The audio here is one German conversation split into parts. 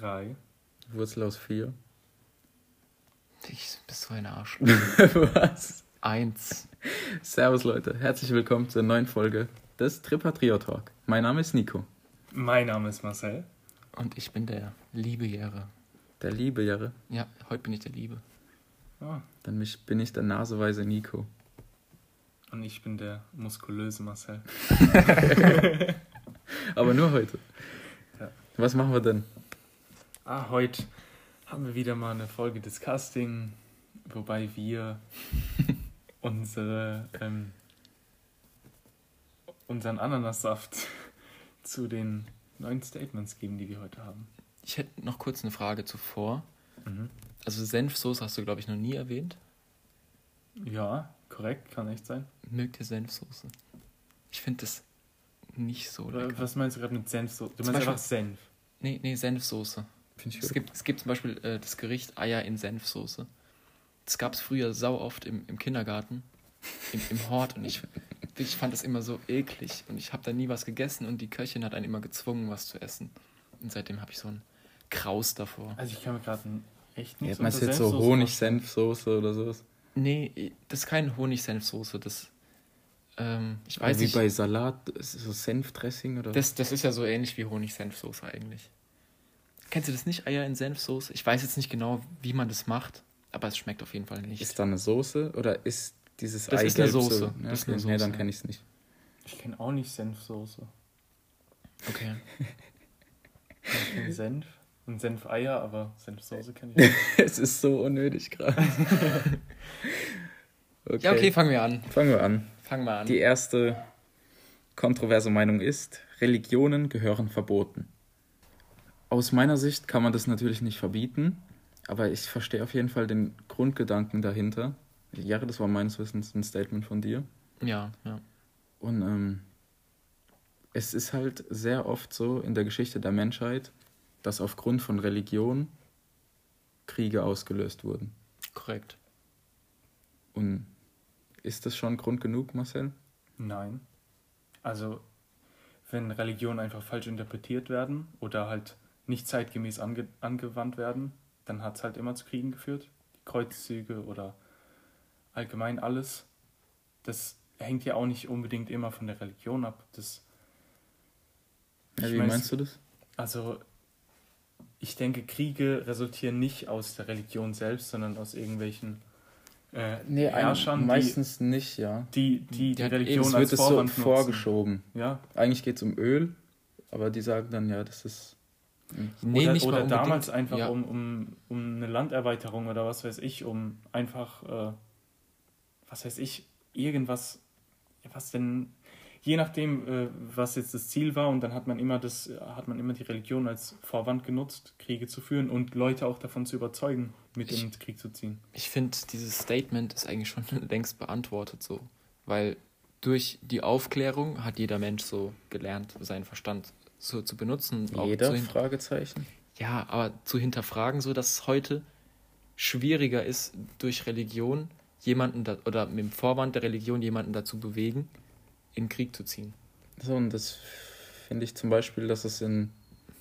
3. Wurzel aus 4. Ich bist so ein Arsch. Was? Eins. Servus Leute, herzlich willkommen zur neuen Folge des Tripatrio Talk. Mein Name ist Nico. Mein Name ist Marcel. Und ich bin der liebe Jere. Der liebe Jere. Ja, heute bin ich der Liebe. Ah, Dann bin ich der naseweise Nico. und ich bin der muskulöse Marcel. Aber nur heute. Ja. Was machen wir denn? Ah, heute haben wir wieder mal eine Folge Disgusting, wobei wir unsere, ähm, unseren Ananassaft zu den neuen Statements geben, die wir heute haben. Ich hätte noch kurz eine Frage zuvor. Mhm. Also Senfsoße hast du, glaube ich, noch nie erwähnt. Ja, korrekt, kann echt sein. Mögt ihr Senfsoße? Ich finde das nicht so Oder lecker. was meinst du gerade mit Senf? So- Du Zum meinst Beispiel- einfach Senf. Nee, nee, Senfsoße. Finde ich Es gut. gibt, es gibt zum Beispiel äh, das Gericht Eier in Senfsoße. Das gab es früher sau oft im, im Kindergarten, im, im Hort. Und ich, ich fand das immer so eklig. Und ich habe da nie was gegessen und die Köchin hat einen immer gezwungen, was zu essen. Und seitdem habe ich so einen Kraus davor. Also ich kann mir gerade echt Ja, nicht meinst du jetzt so Honig-Senfsoße oder sowas? Nee, das ist keine Honig-Senfsoße. Das, ähm, ich weiß wie nicht. bei Salat, so Senfdressing oder Das, das ist ja so ähnlich wie Honig-Senfsoße eigentlich. Kennst du das nicht, Eier in Senfsoße? Ich weiß jetzt nicht genau, wie man das macht, aber es schmeckt auf jeden Fall nicht. Ist da eine Soße oder ist dieses Das ist eine Eigelb Soße. So? Ja, Das ist okay. eine Nee, dann Soße. kenne ich es nicht. Ich kenne auch nicht Senfsoße. Okay. Ich kenne Senf und Senfeier, aber Senfsoße kenne ich nicht. es ist so unnötig gerade. okay. Ja, okay, fangen wir an. Fangen wir an. Fangen wir an. Die erste kontroverse Meinung ist, Religionen gehören verboten. Aus meiner Sicht kann man das natürlich nicht verbieten, aber ich verstehe auf jeden Fall den Grundgedanken dahinter. Jahre, das war meines Wissens ein Statement von dir. Ja, ja. Und ähm, es ist halt sehr oft so in der Geschichte der Menschheit, dass aufgrund von Religion Kriege ausgelöst wurden. Korrekt. Und ist das schon Grund genug, Marcel? Nein. Also, wenn Religionen einfach falsch interpretiert werden oder halt nicht zeitgemäß ange angewandt werden, dann hat es halt immer zu Kriegen geführt. Die Kreuzzüge oder allgemein alles. Das hängt ja auch nicht unbedingt immer von der Religion ab. Das, Ja, wie weiß- meinst du das? also, ich denke, Kriege resultieren nicht aus der Religion selbst, sondern aus irgendwelchen äh, Herrschern, die, meistens nicht, ja. die die, die, Die Religion Es als wird es so Vorwand nutzen. vorgeschoben. Ja, Eigentlich geht es um Öl, aber die sagen dann, ja, das ist. Nee, oder nicht oder damals einfach ja. um, um, um eine Landerweiterung oder was weiß ich, um einfach, äh, was weiß ich, irgendwas, was denn, je nachdem, äh, was jetzt das Ziel war und dann hat man immer das, hat man immer die Religion als Vorwand genutzt, Kriege zu führen und Leute auch davon zu überzeugen, mit Ich- in den Krieg zu ziehen. Ich finde, dieses Statement ist eigentlich schon längst beantwortet so. Weil durch die Aufklärung hat jeder Mensch so gelernt, seinen Verstand so zu benutzen. Jeder? Zu Fragezeichen. ja, aber zu hinterfragen, so dass es heute schwieriger ist, durch Religion jemanden da, oder mit dem Vorwand der Religion jemanden dazu bewegen, in den Krieg zu ziehen. So, und das finde ich zum Beispiel, dass es in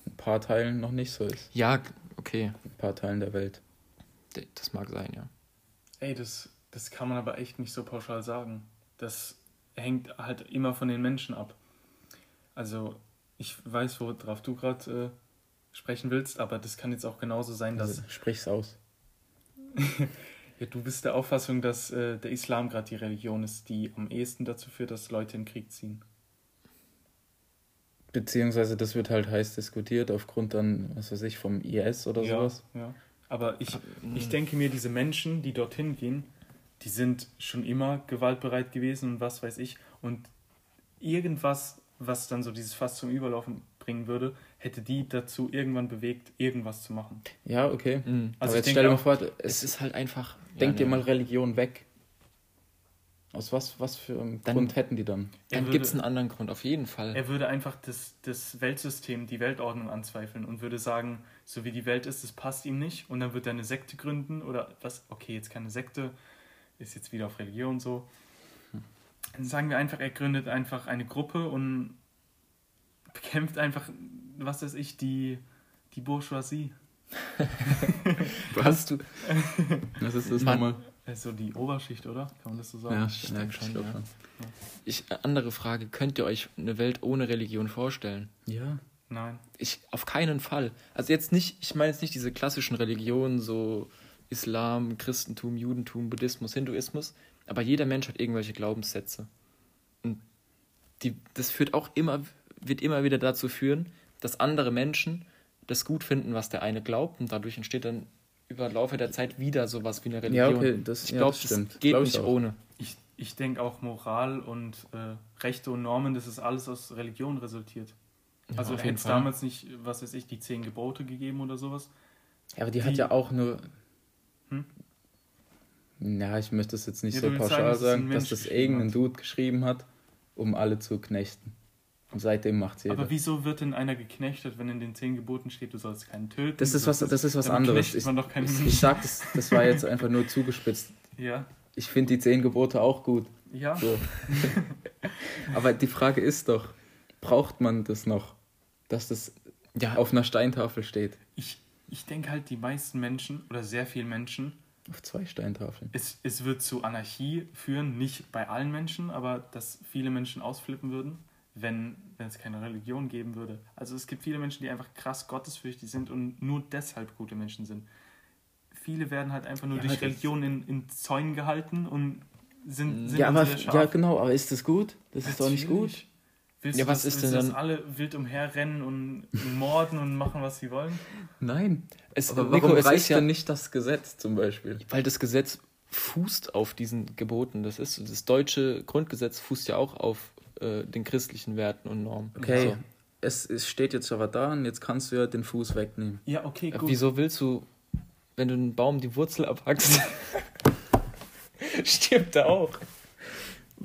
ein paar Teilen noch nicht so ist. Ja, okay, In ein paar Teilen der Welt. das mag sein, ja. Ey, das, das kann man aber echt nicht so pauschal sagen. Das hängt halt immer von den Menschen ab. Also, ich weiß, worauf du gerade äh, sprechen willst, aber das kann jetzt auch genauso sein, dass Also, sprich's aus. ja, du bist der Auffassung, dass äh, der Islam gerade die Religion ist, die am ehesten dazu führt, dass Leute in den Krieg ziehen. Beziehungsweise das wird halt heiß diskutiert aufgrund dann, was weiß ich, vom IS oder ja, sowas. ja. Aber ich, Mhm. ich denke mir, diese Menschen, die dorthin gehen, die sind schon immer gewaltbereit gewesen und was weiß ich. Und irgendwas, was dann so dieses Fass zum Überlaufen bringen würde, hätte die dazu irgendwann bewegt, irgendwas zu machen. Ja, okay. Mhm. Also Aber ich jetzt stell dir mal vor, Es ist halt einfach. denk ja, dir nee. mal Religion weg. Aus was, was für einem Dann- Grund hätten die dann? Dann würde- gibt es einen anderen Grund, auf jeden Fall. Er würde einfach das, das Weltsystem, die Weltordnung anzweifeln und würde sagen, so wie die Welt ist, das passt ihm nicht. Und dann wird er eine Sekte gründen oder was, okay, jetzt keine Sekte, ist jetzt wieder auf Religion so. Dann sagen wir einfach, er gründet einfach eine Gruppe und bekämpft einfach, was weiß ich, die, Die Bourgeoisie. Hast du. Was ist das Mann. nochmal? Also die Oberschicht, oder? Kann man das so sagen? Ja, Ich denke schon, glaub ja. Ich, äh, andere Frage, könnt ihr euch eine Welt ohne Religion vorstellen? Ja. Nein. Ich auf keinen Fall. Also jetzt nicht, ich meine jetzt nicht diese klassischen Religionen, so Islam, Christentum, Judentum, Buddhismus, Hinduismus, aber jeder Mensch hat irgendwelche Glaubenssätze. Und die, das führt auch immer, wird immer wieder dazu führen, dass andere Menschen das gut finden, was der eine glaubt, und dadurch entsteht dann über Laufe der Zeit wieder sowas wie eine Ja, Religion. okay, das- ich ja, glaube, das das, stimmt. geht Glaub ich nicht auch. ohne. Ich, ich denke auch Moral und äh, Rechte und Normen, das ist alles aus Religion resultiert. Ja, also hätte es damals nicht, was weiß ich, die zehn Gebote gegeben oder sowas. Ja, aber die hat Die- ja auch nur. Ja, ich möchte es jetzt nicht Ja, so pauschal sagen, dass das geschrieben irgendein hat. Dude geschrieben hat, um alle zu knechten. Und seitdem macht jeder. Aber wieso wird denn einer geknechtet, wenn in den zehn Geboten steht, du sollst keinen töten? Das ist was, das ist was anderes. Ich, ich, ich sag, das, das war jetzt einfach nur zugespitzt. Ja, Ich finde die zehn Gebote auch gut. ja. So. Aber die Frage ist doch, braucht man das noch, dass das Ja, auf einer Steintafel steht? Ich, ich denke halt, die meisten Menschen oder sehr viele Menschen, Auf zwei Steintafeln. es, es wird zu Anarchie führen, nicht bei allen Menschen, aber dass viele Menschen ausflippen würden, wenn, wenn es keine Religion geben würde. Also es gibt viele Menschen, die einfach krass gottesfürchtig sind und nur deshalb gute Menschen sind. Viele werden halt einfach nur Ja, durch Religion in, in Zäunen gehalten und sind, sind Ja, aber ja, genau, aber ist das gut? Das ist doch nicht gut. Willst Ja, du was das, ist willst denn du, dass dann- alle wild umherrennen und morden und machen, was sie wollen? Nein. es, Aber Nico, warum es reicht ist ja denn nicht das Gesetz zum Beispiel? Weil das Gesetz fußt auf diesen Geboten. Das ist das deutsche Grundgesetz fußt ja auch auf äh, den christlichen Werten und Normen. Okay, So. es, es steht jetzt aber da und jetzt kannst du ja den Fuß wegnehmen. Ja, okay, Äh, gut. Wieso willst du, wenn du einen Baum die Wurzel abhackst, stirbt er auch?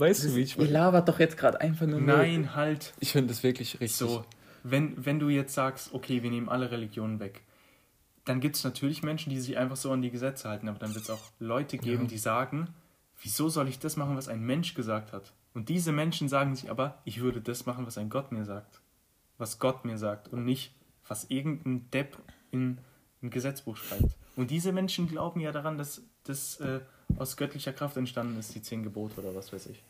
Weißt du, wie ich Ihr labert doch jetzt gerade einfach nur. Müll. Nein, halt. Ich finde das wirklich richtig. So, wenn, wenn du jetzt sagst, okay, wir nehmen alle Religionen weg, dann gibt es natürlich Menschen, die sich einfach so an die Gesetze halten, aber dann wird es auch Leute geben, Ja. die sagen, wieso soll ich das machen, was ein Mensch gesagt hat? Und diese Menschen sagen sich aber, ich würde das machen, was ein Gott mir sagt. Was Gott mir sagt und nicht, was irgendein Depp in ein Gesetzbuch schreibt. Und diese Menschen glauben ja daran, dass das äh, aus göttlicher Kraft entstanden ist, die zehn Gebote oder was weiß ich.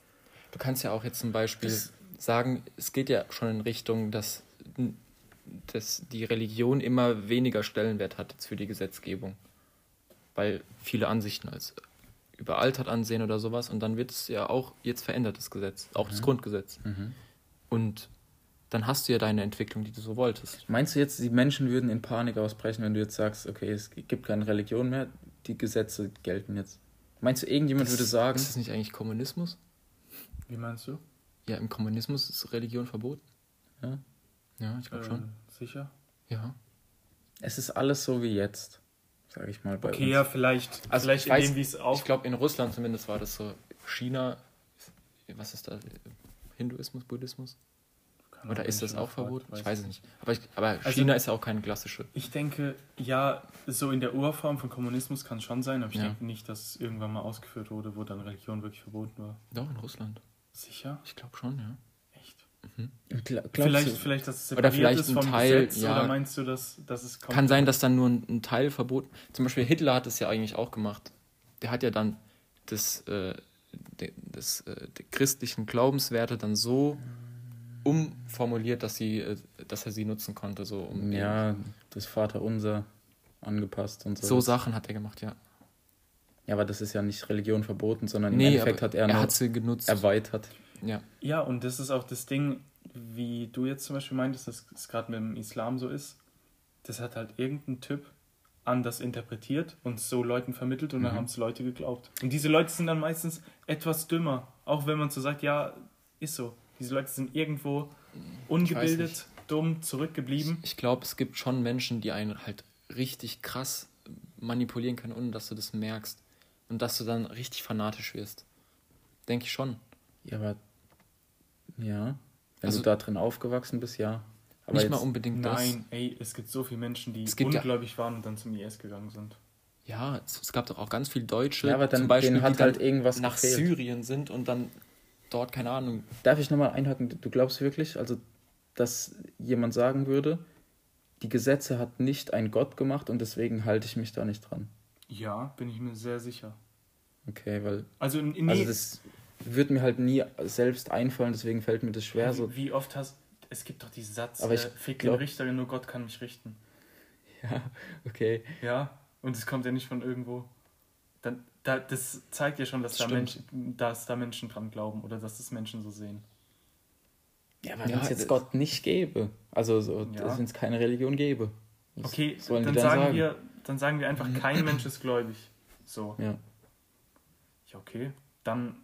Du kannst ja auch jetzt zum Beispiel Das- sagen, es geht ja schon in Richtung, dass, dass die Religion immer weniger Stellenwert hat jetzt für die Gesetzgebung. Weil viele Ansichten als überaltert ansehen oder sowas. Und dann wird es ja auch jetzt verändert, das Gesetz, auch das Grundgesetz. Mhm. Und dann hast du ja deine Entwicklung, die du so wolltest. Meinst du jetzt, die Menschen würden in Panik ausbrechen, wenn du jetzt sagst, okay, es gibt keine Religion mehr, die Gesetze gelten jetzt? Meinst du, irgendjemand würde sagen, Ist das nicht eigentlich Kommunismus? Wie meinst du? Ja, im Kommunismus ist Religion verboten. Ja. Ja, ich glaube Äh, schon. Sicher? Ja. es ist alles so wie jetzt, sage ich mal bei Okay, uns? ja, vielleicht. Also vielleicht ich weiß- in dem, wie es auf. Ich glaube, in Russland zumindest war das so. China, was ist da? Hinduismus, Buddhismus? Kann Oder ist das auch verboten? Ich weiß es nicht. Aber, ich, aber Also- China ist ja auch keine klassische. Ich denke, ja, so in der Urform von Kommunismus kann es schon sein, aber ich Ja. denke nicht, dass es irgendwann mal ausgeführt wurde, wo dann Religion wirklich verboten war. Doch, in Russland. Sicher? Ich glaube schon, ja. Echt? Gla- glaubst Vielleicht, du, vielleicht, dass es Oder separiert vielleicht ist ein vom Teil, Gesetz, ja. oder meinst du, dass, dass es Kann sein, dass dann nur ein, ein Teil verboten. Zum Beispiel Hitler hat es ja eigentlich auch gemacht. Der hat ja dann das, äh, de, das, äh, die christlichen Glaubenswerte dann so umformuliert, dass, sie, äh, dass er sie nutzen konnte. So, um ja, das Vaterunser angepasst und so. so Sachen hat er gemacht, ja. Ja, aber das ist ja nicht Religion verboten, sondern im Nee, Endeffekt aber hat er, er hat sie genutzt. erweitert. ja. Ja, und das ist auch das Ding, wie du jetzt zum Beispiel meintest, dass es gerade mit dem Islam so ist. Das hat halt irgendein Typ anders interpretiert und so Leuten vermittelt und dann Mhm. haben es Leute geglaubt. Und diese Leute sind dann meistens etwas dümmer, auch wenn man so sagt, ja, ist so. Diese Leute sind irgendwo ungebildet, dumm, zurückgeblieben. Ich glaube, es gibt schon Menschen, die einen halt richtig krass manipulieren können, ohne dass du das merkst. Und dass du dann richtig fanatisch wirst. Denke ich schon. Ja, aber ja, wenn Also- du da drin aufgewachsen bist, ja. Aber Nicht jetzt, mal unbedingt das. Nein, ey, es gibt so viele Menschen, die Es gibt ja- ungläubig waren und dann zum IS gegangen sind. Ja, es, es gab doch auch ganz viele Deutsche, Ja, aber dann- zum Beispiel, die dann halt irgendwas nach gefehlt. Syrien sind und dann dort, keine Ahnung, Darf ich nochmal einhaken? Du glaubst wirklich, also, dass jemand sagen würde, die Gesetze hat nicht ein Gott gemacht und deswegen halte ich mich da nicht dran. Ja, bin ich mir sehr sicher. Okay, weil. Also, nee, Also das wird mir halt nie selbst einfallen, deswegen fällt mir das schwer. So, wie, wie oft hast es gibt doch diesen Satz, Aber ich äh, fick glaub- den Richter, nur Gott kann mich richten. ja, okay. Ja, und es kommt ja nicht von irgendwo. Dann, da, das zeigt ja schon, dass Das da. Menschen, dass da Menschen dran glauben oder dass das Menschen so sehen. Ja, Ja, wenn es jetzt Gott nicht gäbe, also so, Ja. wenn es keine Religion gäbe. was Okay, dann dann sagen, sagen? wir, dann sagen wir einfach, kein Mensch ist gläubig. So. Ja. Ja, okay. Dann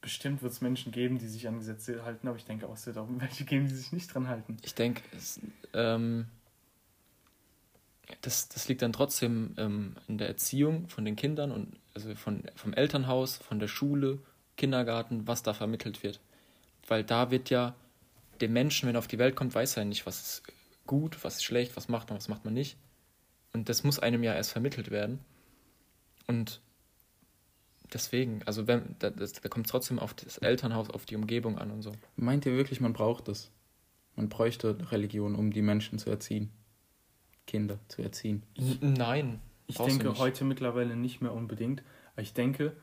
bestimmt wird es Menschen geben, die sich an Gesetze halten, aber ich denke auch, es wird auch welche geben, die sich nicht dran halten. Ich denke, ähm, das, das liegt dann trotzdem ähm, in der Erziehung von den Kindern und also von, vom Elternhaus, von der Schule, Kindergarten, was da vermittelt wird. Weil da wird ja dem Menschen, wenn er auf die Welt kommt, weiß er nicht, was ist gut, was ist schlecht, was macht man, was macht man nicht. Und das muss einem ja erst vermittelt werden. Und deswegen, also wenn, da, das, da kommt es trotzdem auf das Elternhaus, auf die Umgebung an und so. Meint ihr wirklich, man braucht es? Man bräuchte Religion, um die Menschen zu erziehen? Kinder zu erziehen? Nein. Ich denke nicht. heute mittlerweile nicht mehr unbedingt. Aber ich denke,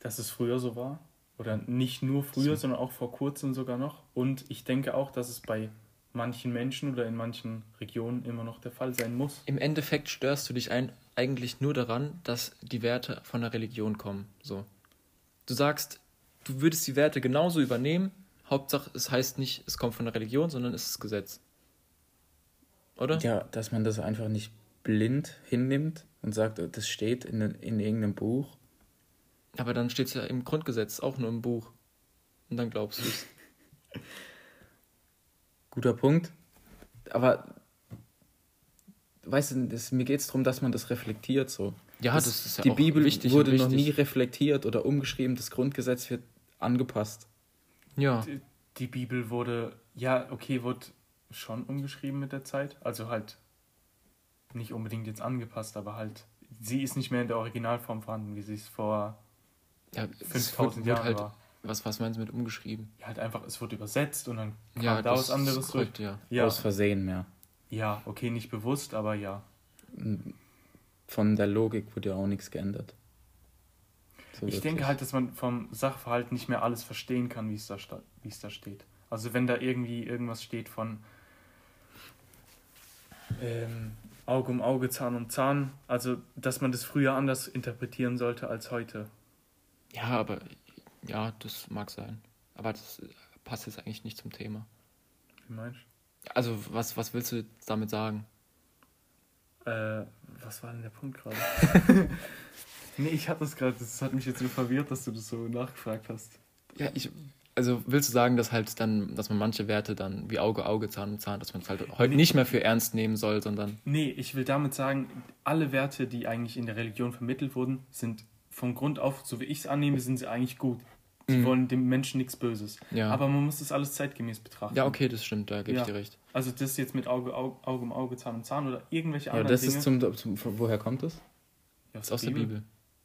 dass es früher so war. Oder nicht nur früher, sondern auch vor kurzem sogar noch. Und ich denke auch, dass es bei manchen Menschen oder in manchen Regionen immer noch der Fall sein muss. Im Endeffekt störst du dich ein, eigentlich nur daran, dass die Werte von der Religion kommen. So. Du sagst, du würdest die Werte genauso übernehmen. Hauptsache, es heißt nicht, es kommt von der Religion, sondern es ist Gesetz. Oder? Ja, dass man das einfach nicht blind hinnimmt und sagt, das steht in, in irgendeinem Buch. Aber dann steht es ja im Grundgesetz, auch nur im Buch. Und dann glaubst du es. Guter Punkt. Aber weißt du, das, mir geht es darum, dass man das reflektiert so. Ja, das, das ist ja die auch Bibel wichtig wurde noch nie reflektiert oder umgeschrieben, das Grundgesetz wird angepasst. Ja. Die, die Bibel wurde, ja, okay, wurde schon umgeschrieben mit der Zeit. Also halt nicht unbedingt jetzt angepasst, aber halt, sie ist nicht mehr in der Originalform vorhanden, wie sie es vor ja es 5000 wurde Jahren halt, war. Was, was meinst du mit umgeschrieben? Ja, halt einfach, es wurde übersetzt und dann kam Ja, da das was anderes korrekt, ja. Ja, Aus Versehen mehr. ja, okay, nicht bewusst, aber ja. Von der Logik wurde ja auch nichts geändert. So Ich wirklich. denke halt, dass man vom Sachverhalt nicht mehr alles verstehen kann, wie es da, wie es da steht. Also wenn da irgendwie irgendwas steht von ähm, Auge um Auge, Zahn um Zahn, also dass man das früher anders interpretieren sollte als heute. Ja, aber ja, das mag sein. Aber das äh, passt jetzt eigentlich nicht zum Thema. Wie meinst Also, was, was willst du damit sagen? du? Äh, was war denn der Punkt gerade? nee, ich hatte das gerade, das hat mich jetzt so verwirrt, dass du das so nachgefragt hast. Ja, ich. Also willst du sagen, dass halt dann, dass man manche Werte dann wie Auge, Auge, Zahn um Zahn, dass man es halt heute nicht mehr für ernst nehmen soll, sondern. Nee, ich will damit sagen, alle Werte, die eigentlich in der Religion vermittelt wurden, sind von Grund auf, so wie ich es annehme, sind sie eigentlich gut. Sie Mhm. wollen dem Menschen nichts Böses. Ja. Aber man muss das alles zeitgemäß betrachten. Ja, okay, das stimmt, da gebe Ja. ich dir recht. Also das jetzt mit Auge, Auge, Auge um Auge, Zahn um Zahn oder irgendwelche Ja, anderen das Dinge. ist zum, zum. Woher kommt das? Ja, Das ist aus der Bibel.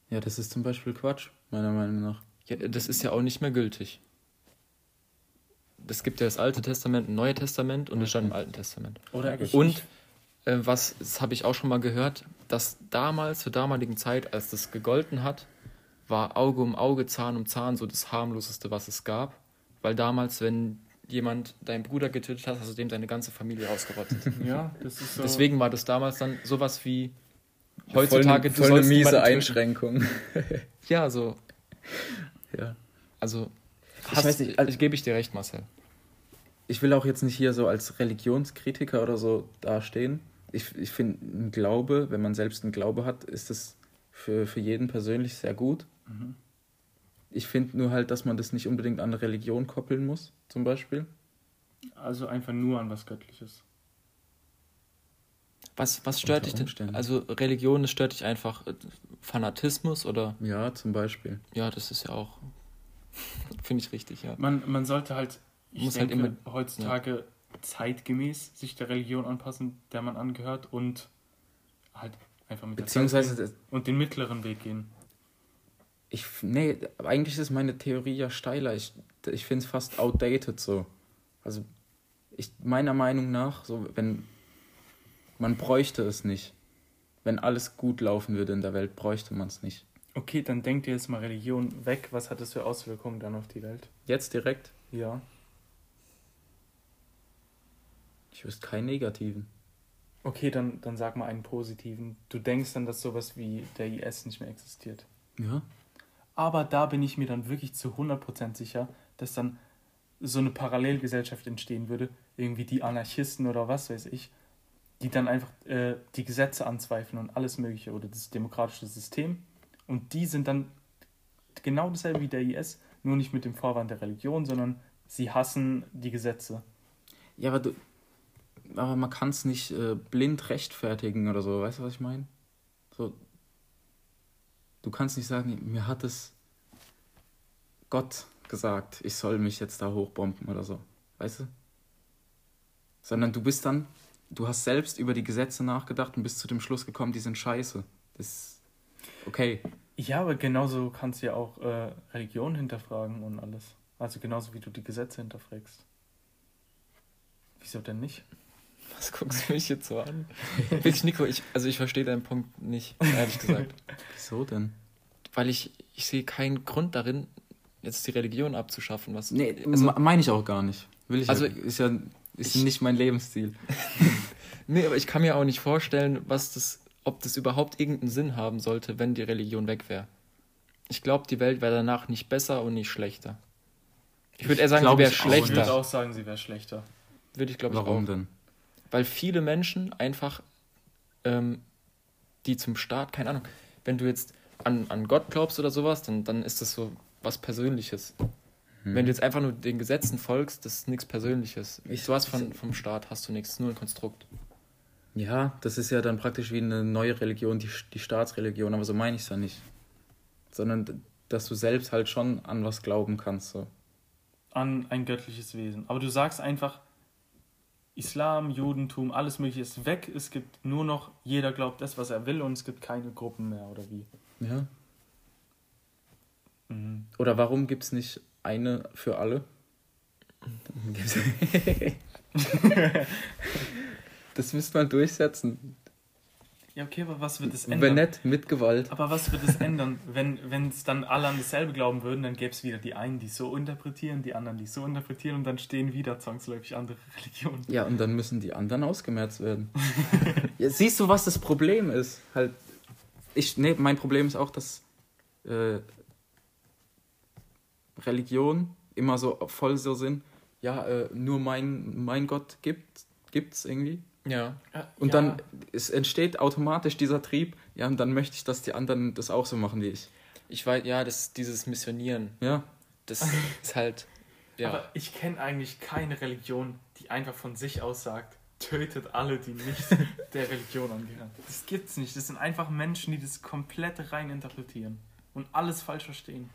Ja, das ist zum Beispiel Quatsch, meiner Meinung nach. Ja, das ist ja auch nicht mehr gültig. Es gibt ja das Alte Testament, ein Neue Testament und es stand im Alten Testament. Oder Und äh, was, das habe ich auch schon mal gehört, dass damals, zur damaligen Zeit, als das gegolten hat, war Auge um Auge, Zahn um Zahn so das harmloseste, was es gab. Weil damals, wenn jemand deinen Bruder getötet hat, hast du dem seine ganze Familie ausgerottet. ja, das ist so. Deswegen war das damals dann sowas wie heutzutage, voll, voll eine miese. Einschränkung. Ja, so. ja. Also, Ich hast, weiß nicht, also- ich gebe ich dir recht, Marcel. ich will auch jetzt nicht hier so als Religionskritiker oder so dastehen. Ich, ich finde, ein Glaube, wenn man selbst einen Glaube hat, ist es für, für jeden persönlich sehr gut. Mhm. Ich finde nur halt, dass man das nicht unbedingt an eine Religion koppeln muss, zum Beispiel. Also einfach nur an was Göttliches. Was, was stört dich denn? Also Religion, das stört dich einfach äh, Fanatismus oder? Ja, zum Beispiel. Ja, das ist ja auch, finde ich richtig, ja. Man, man sollte halt, ich Muss halt denke, immer- heutzutage zeitgemäß sich der Religion anpassen, der man angehört und halt einfach mit der Zeit Beziehungsweise, und den mittleren Weg gehen. ich, nee, eigentlich ist meine Theorie ja steiler. Ich, ich finde es fast outdated so. Also, ich, meiner Meinung nach, so, wenn Man bräuchte es nicht. Wenn alles gut laufen würde in der Welt, bräuchte man es nicht. Okay, dann denkt ihr jetzt mal Religion weg. Was hat das für Auswirkungen dann auf die Welt? Jetzt direkt? Ja. Ich wüsste keinen negativen. Okay, dann, dann sag mal einen positiven. Du denkst dann, dass sowas wie der IS nicht mehr existiert. Ja. Aber da bin ich mir dann wirklich zu 100% sicher, dass dann so eine Parallelgesellschaft entstehen würde, irgendwie die Anarchisten oder was weiß ich, die dann einfach äh, die Gesetze anzweifeln und alles Mögliche oder das demokratische System. Und die sind dann genau dasselbe wie der IS, nur nicht mit dem Vorwand der Religion, sondern sie hassen die Gesetze. Ja, aber du. Aber man kann es nicht äh, blind rechtfertigen oder so, weißt du, was ich meine? So. Du kannst nicht sagen, mir hat es Gott gesagt, ich soll mich jetzt da hochbomben oder so. Weißt du? Sondern du bist dann, du hast selbst über die Gesetze nachgedacht und bist zu dem Schluss gekommen, die sind scheiße. Das ist okay. Ja, aber genauso kannst du ja auch äh, Religion hinterfragen und alles. Also genauso wie du die Gesetze hinterfragst. Wieso denn nicht? Was guckst du mich jetzt so an? Wirklich, Nico, ich, also ich verstehe deinen Punkt nicht, ehrlich gesagt. Wieso denn? Weil ich, ich sehe keinen Grund darin, jetzt die Religion abzuschaffen. Was, Nee, also, meine ich auch gar nicht. Will ich Also, ja, ist ja ist ich- nicht mein Lebensstil. nee, aber ich kann mir auch nicht vorstellen, was das, ob das überhaupt irgendeinen Sinn haben sollte, wenn die Religion weg wäre. Ich glaube, die Welt wäre danach nicht besser und nicht schlechter. Ich würde eher sagen, glaub sie wäre ich auch Ich würde schlechter. auch sagen, sie wäre schlechter. Würde ich, glaube ich, Warum auch. denn? Weil viele Menschen einfach, ähm, die zum Staat, keine Ahnung, wenn du jetzt an, an Gott glaubst oder sowas, dann, dann ist das so was Persönliches. Hm. Wenn du jetzt einfach nur den Gesetzen folgst, das ist nichts Persönliches. Ich- du hast von, vom Staat hast du nichts, nur ein Konstrukt. Ja, das ist ja dann praktisch wie eine neue Religion, die, die Staatsreligion, aber so meine ich es ja nicht. Sondern, dass du selbst halt schon an was glauben kannst. So. An ein göttliches Wesen. Aber du sagst einfach, Islam, Judentum, alles Mögliche ist weg. Es gibt nur noch, jeder glaubt das, was er will und es gibt keine Gruppen mehr oder wie. Ja. Mhm. Oder warum gibt es nicht eine für alle? Das müsste man durchsetzen. Ja, okay, aber was wird es ändern? Wenn nicht, mit Gewalt. Aber was wird es ändern? Wenn es dann alle an dasselbe glauben würden, dann gäbe es wieder die einen, die so interpretieren, die anderen, die so interpretieren und dann stehen wieder zwangsläufig andere Religionen. Ja, und dann müssen die anderen ausgemerzt werden. ja, siehst du, was das Problem ist? Halt, ich, nee, mein Problem ist auch, dass äh, Religion immer so voll so sind. Ja, äh, nur mein, mein Gott gibt gibt's irgendwie. Ja. Und dann es entsteht automatisch dieser Trieb. Ja, und dann möchte ich, dass die anderen das auch so machen wie ich. Ich weiß, ja, das, dieses Missionieren, Ja, das ist halt, ja. Aber ich kenne eigentlich keine Religion, die einfach von sich aus sagt, tötet alle, die nicht der Religion angehören. Das gibt's nicht. Das sind einfach Menschen, die das komplett rein interpretieren und alles falsch verstehen.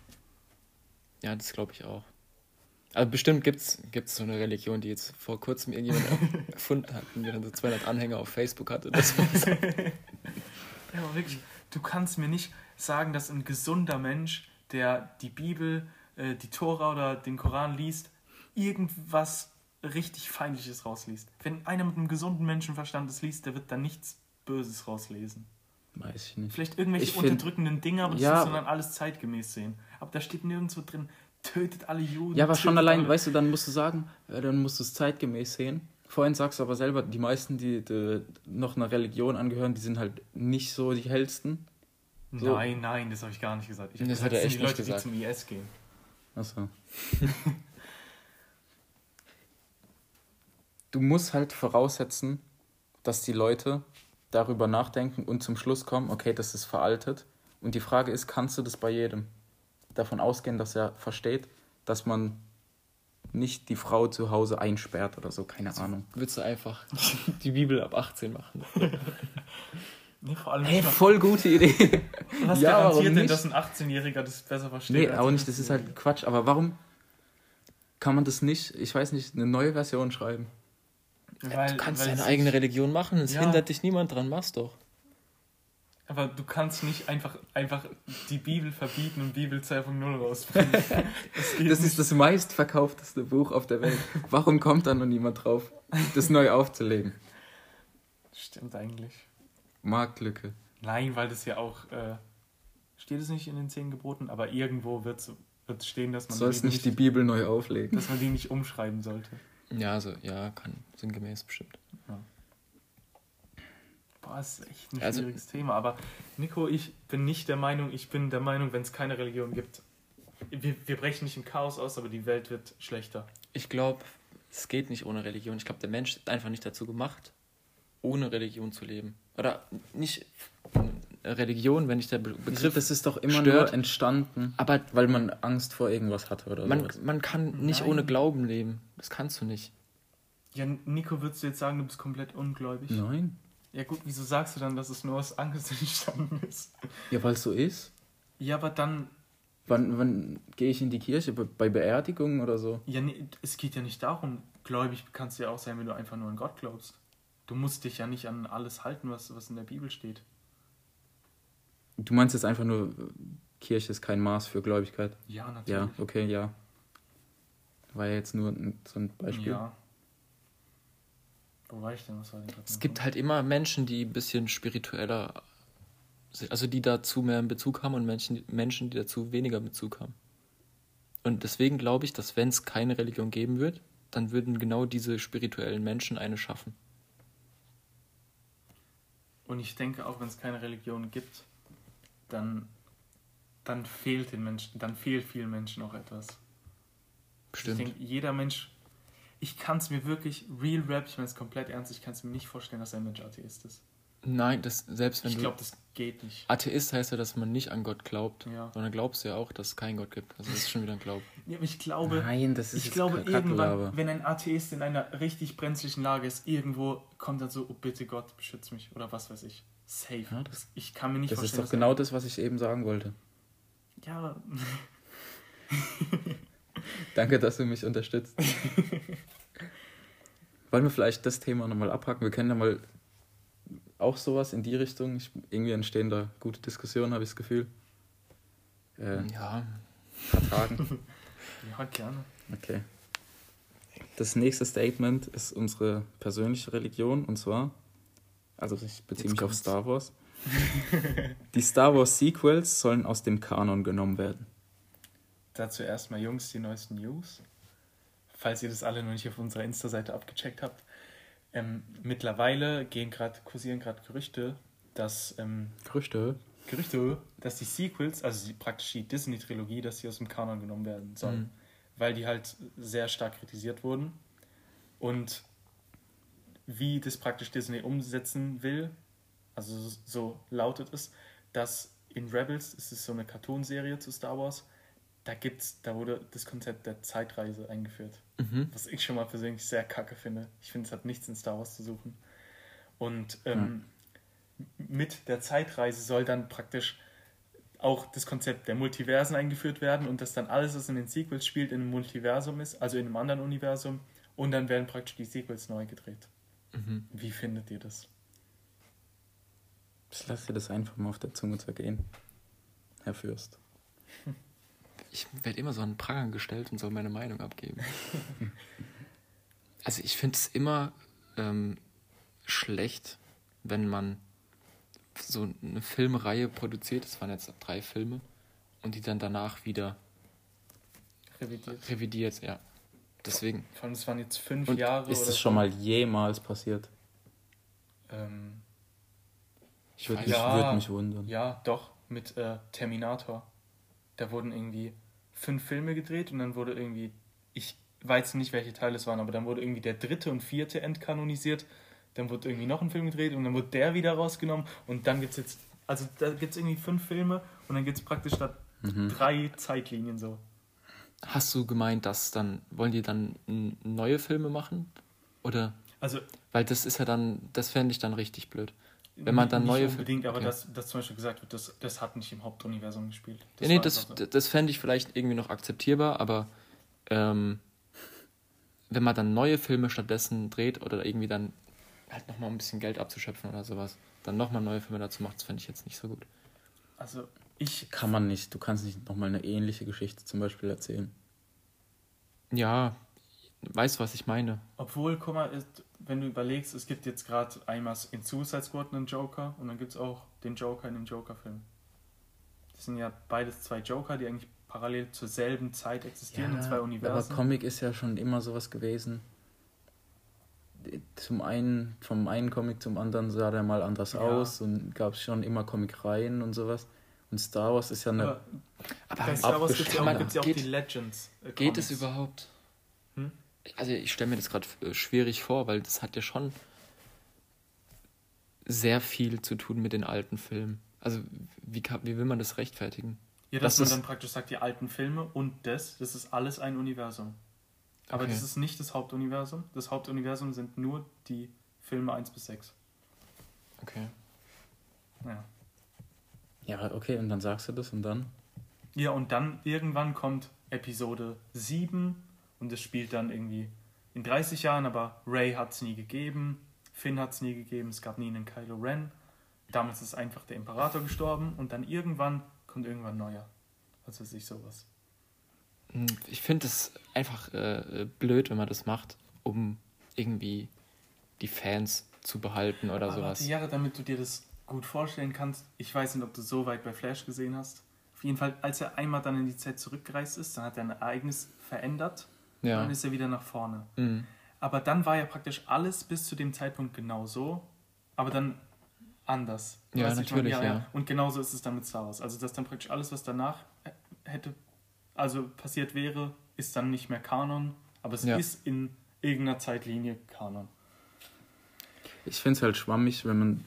Ja, das glaube ich auch. Aber bestimmt gibt es so eine Religion, die jetzt vor kurzem irgendjemand erfunden hat und dann so 200 Anhänger auf Facebook hatte. Das Ja, aber wirklich, du kannst mir nicht sagen, dass ein gesunder Mensch, der die Bibel, äh, die Tora oder den Koran liest, irgendwas richtig Feindliches rausliest. Wenn einer mit einem gesunden Menschenverstand das liest, der wird da nichts Böses rauslesen. weiß ich nicht. Vielleicht irgendwelche Ich find- unterdrückenden Dinge, aber das Ja, muss man dann alles zeitgemäß sehen. Aber da steht nirgendwo drin, tötet alle Juden. Ja, aber schon allein, alle- weißt du, dann musst du sagen, dann musst du es zeitgemäß sehen. Vorhin sagst du aber selber, die meisten, die, die noch einer Religion angehören, die sind halt nicht so die hellsten. so. Nein, nein, das habe ich gar nicht gesagt. Ich Das gesagt, hat er echt die nicht Leute, gesagt. die zum IS gehen. Achso. du musst halt voraussetzen, dass die Leute darüber nachdenken und zum Schluss kommen, okay, das ist veraltet. Und die Frage ist, kannst du das bei jedem davon ausgehen, dass er versteht, dass man nicht die Frau zu Hause einsperrt oder so, keine Ahnung. würdest du einfach die Bibel ab 18 machen. Nee, vor allem Hey, nicht mal- voll gute Idee. Was Ja, garantiert denn, nicht? dass ein 18-Jähriger das besser versteht? Nee, auch nicht, das ist halt 15-Jähriger? Quatsch. Aber warum kann man das nicht, ich weiß nicht, eine neue Version schreiben? Weil, du kannst deine eigene Religion machen, es Ja. hindert dich niemand dran, mach's doch. Aber du kannst nicht einfach, einfach die Bibel verbieten und Bibel 2.0 rausbringen. Das, Das ist das meistverkaufteste Buch auf der Welt. Warum kommt da noch niemand drauf, das neu aufzulegen? Stimmt eigentlich. Marktlücke. Nein, weil das ja auch. Äh, steht es nicht in den zehn Geboten, aber irgendwo wird es stehen, dass man, Sollst die nicht die Bibel neu auflegen. dass man die nicht umschreiben sollte. Ja, also, ja, kann sinngemäß bestimmt. Boah, das ist echt ein Also- schwieriges Thema. Aber Nico, ich bin nicht der Meinung, ich bin der Meinung, wenn es keine Religion gibt, wir, wir brechen nicht im Chaos aus, aber die Welt wird schlechter. Ich glaube, es geht nicht ohne Religion. Ich glaube, der Mensch ist einfach nicht dazu gemacht, ohne Religion zu leben. Oder nicht Religion, wenn nicht der Be- Begriff. das ist doch immer stört. nur entstanden, aber weil man Angst vor irgendwas hatte oder man, sowas. man kann nicht Nein. ohne Glauben leben. Das kannst du nicht. Ja, Nico, würdest du jetzt sagen, du bist komplett ungläubig? Nein. Ja gut, wieso sagst du dann, dass es nur aus Angst entstanden ist? Ja, weil es so ist. Ja, aber dann, Wann, wann gehe ich in die Kirche? Bei- Beerdigungen oder so? ja, nee, es geht ja nicht darum, gläubig kannst du ja auch sein, wenn du einfach nur an Gott glaubst. Du musst dich ja nicht an alles halten, was, was in der Bibel steht. Du meinst jetzt einfach nur, Kirche ist kein Maß für Gläubigkeit? Ja, natürlich. Ja, okay, ja. War ja jetzt nur ein- so ein Beispiel. Ja. Wo war ich denn? Was war Es gibt halt immer Menschen, die ein bisschen spiritueller sind, also die dazu mehr Bezug haben und Menschen, Menschen, die dazu weniger Bezug haben. Und deswegen glaube ich, dass wenn es keine Religion geben wird, dann würden genau diese spirituellen Menschen eine schaffen. Und ich denke, auch wenn es keine Religion gibt, dann, dann fehlt den Menschen, dann fehlt vielen Menschen auch etwas. Bestimmt. Ich denke, jeder Mensch, ich kann es mir wirklich, real rap, ich meine es komplett ernst, ich kann es mir nicht vorstellen, dass ein Mensch Atheist ist. Nein, das, selbst wenn Ich du. glaube, das geht nicht. Atheist heißt ja, dass man nicht an Gott glaubt. Ja. Sondern glaubst du ja auch, dass es keinen Gott gibt. Also das ist schon wieder ein Glauben. Ja, aber ich glaube, Nein, das ist ich glaube irgendwann, wenn ein Atheist in einer richtig brenzlichen Lage ist, irgendwo kommt dann so, oh bitte Gott, beschütz mich oder was weiß ich. Safe. Ja, das- ich kann mir nicht Das ist vorstellen, doch genau das, was ich eben sagen wollte. Ja, Danke, dass du mich unterstützt. Wollen wir vielleicht das Thema nochmal abhaken? Wir können ja mal auch sowas in die Richtung. Ich, irgendwie entstehen da gute Diskussionen, habe ich das Gefühl. Äh, Ja. paar Tagen. ja, gerne. Okay. Das nächste Statement ist unsere persönliche Religion und zwar, also ich beziehe mich auf. Star Wars. Die Star Wars Sequels sollen aus dem Kanon genommen werden. Dazu erstmal, Jungs, die neuesten News. Falls ihr das alle noch nicht auf unserer Insta-Seite abgecheckt habt. Ähm, mittlerweile gehen gerade, kursieren gerade Gerüchte, dass ähm, Gerüchte? Gerüchte, dass die Sequels, also die, praktisch die Disney-Trilogie, dass sie aus dem Kanon genommen werden sollen. Mhm. Weil die halt sehr stark kritisiert wurden. Und wie das praktisch Disney umsetzen will, also so lautet es, dass in Rebels, es ist so eine Cartoonserie zu Star Wars, da gibt's, da wurde das Konzept der Zeitreise eingeführt. Mhm. Was ich schon mal persönlich sehr kacke finde. Ich finde, es hat nichts in Star Wars zu suchen. Und ähm, mit der Zeitreise soll dann praktisch auch das Konzept der Multiversen eingeführt werden und dass dann alles, was in den Sequels spielt, in einem Multiversum ist, also in einem anderen Universum. Und dann werden praktisch die Sequels neu gedreht. Mhm. Wie findet ihr das? Ich lasse dir das einfach mal auf der Zunge zergehen, Herr Fürst. Ich werde immer so an den Pranger gestellt und soll meine Meinung abgeben. also ich finde es immer ähm, schlecht, wenn man so eine Filmreihe produziert, das waren jetzt drei Filme, und die dann danach wieder Revidiert. revidiert, ja. Deswegen, Vor allem, es waren jetzt fünf Und Jahre. Ist oder das so. schon mal jemals passiert? Ähm, Ich würde mich, ja. würd mich wundern. Ja, doch, mit äh, Terminator. Da wurden irgendwie fünf Filme gedreht und dann wurde irgendwie, ich weiß nicht, welche Teile es waren, aber dann wurde irgendwie der dritte und vierte entkanonisiert. Dann wurde irgendwie noch ein Film gedreht und dann wurde der wieder rausgenommen und dann gibt es jetzt, also da gibt es irgendwie fünf Filme und dann gibt es praktisch da Mhm. drei Zeitlinien so. hast du gemeint, dass dann, wollen die dann neue Filme machen? Oder, Also weil das ist ja dann, das fände ich dann richtig blöd. Wenn man dann nicht neue unbedingt, aber okay. dass, dass zum Beispiel gesagt wird, das, das hat nicht im Hauptuniversum gespielt. Ja, nee, das, so. das fände ich vielleicht irgendwie noch akzeptierbar, aber ähm, wenn man dann neue Filme stattdessen dreht oder irgendwie dann halt nochmal ein bisschen Geld abzuschöpfen oder sowas, dann nochmal neue Filme dazu macht, das fände ich jetzt nicht so gut. Also ich Kann man nicht. Du kannst nicht nochmal eine ähnliche Geschichte zum Beispiel erzählen. Ja, weißt du, was ich meine? Obwohl, guck mal, ist- wenn du überlegst, es gibt jetzt gerade einmal in Suicide Squad einen Joker und dann gibt es auch den Joker in dem Joker-Film. Das sind ja beides zwei Joker, die eigentlich parallel zur selben Zeit existieren in zwei aber Universen. Comic ist ja schon immer sowas gewesen. Zum einen, vom einen Comic zum anderen sah der mal anders Ja. aus und gab es schon immer Comic-Reihen und sowas. Und Star Wars ist ja eine. Aber Aber bei Star Wars gibt es ja, auch- gibt's ja auch Geht- die Legends. äh, Geht es überhaupt? Also ich stelle mir das gerade äh, schwierig vor, weil das hat ja schon sehr viel zu tun mit den alten Filmen. Also wie, kann, wie will man das rechtfertigen? Ja, dass Das man dann praktisch sagt, die alten Filme und das, das ist alles ein Universum. Aber Okay. das ist nicht das Hauptuniversum. Das Hauptuniversum sind nur die Filme 1 bis 6. Okay. Ja. Ja, okay, und dann sagst du das und dann. ja, und dann irgendwann kommt Episode 7 und es spielt dann irgendwie in 30 Jahren, aber Ray hat es nie gegeben, Finn hat es nie gegeben, es gab nie einen Kylo Ren. Damals ist einfach der Imperator gestorben und dann irgendwann kommt irgendwann neuer. Was weiß ich, sowas. Hm, Ich finde es einfach äh, äh, blöd, wenn man das macht, um irgendwie die Fans zu behalten oder Aber sowas. Jahre, damit du dir das gut vorstellen kannst, ich weiß nicht, ob du so weit bei Flash gesehen hast. Auf jeden Fall, als er einmal dann in die Zeit zurückgereist ist, dann hat er ein Ereignis verändert Ja. dann ist er wieder nach vorne. Mhm. Aber dann war ja praktisch alles bis zu dem Zeitpunkt genau so, aber dann anders. Ja, Weißt natürlich, ja. Und genauso ist es dann mit Star Wars. Also, dass dann praktisch alles, was danach äh, hätte, also passiert wäre, ist dann nicht mehr Kanon, aber es Ja. ist in irgendeiner Zeitlinie Kanon. Ich finde es halt schwammig, wenn man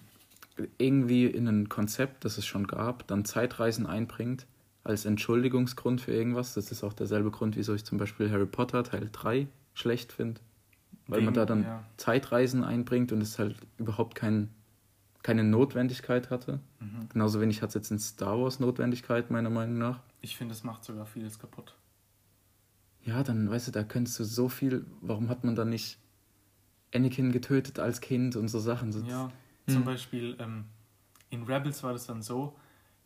irgendwie in ein Konzept, das es schon gab, dann Zeitreisen einbringt als Entschuldigungsgrund für irgendwas. Das ist auch derselbe Grund, wieso ich zum Beispiel Harry Potter Teil 3 schlecht finde. Weil man Wegen- da dann ja. Zeitreisen einbringt und es halt überhaupt kein, keine Notwendigkeit hatte. Mhm. Genauso wenig hat es jetzt in Star Wars Notwendigkeit, meiner Meinung nach. Ich finde, es macht sogar vieles kaputt. Ja, dann, weißt du, da könntest du so viel. Warum hat man dann nicht Anakin getötet als Kind und so Sachen? So, Ja, zum Beispiel ähm, in Rebels war das dann so,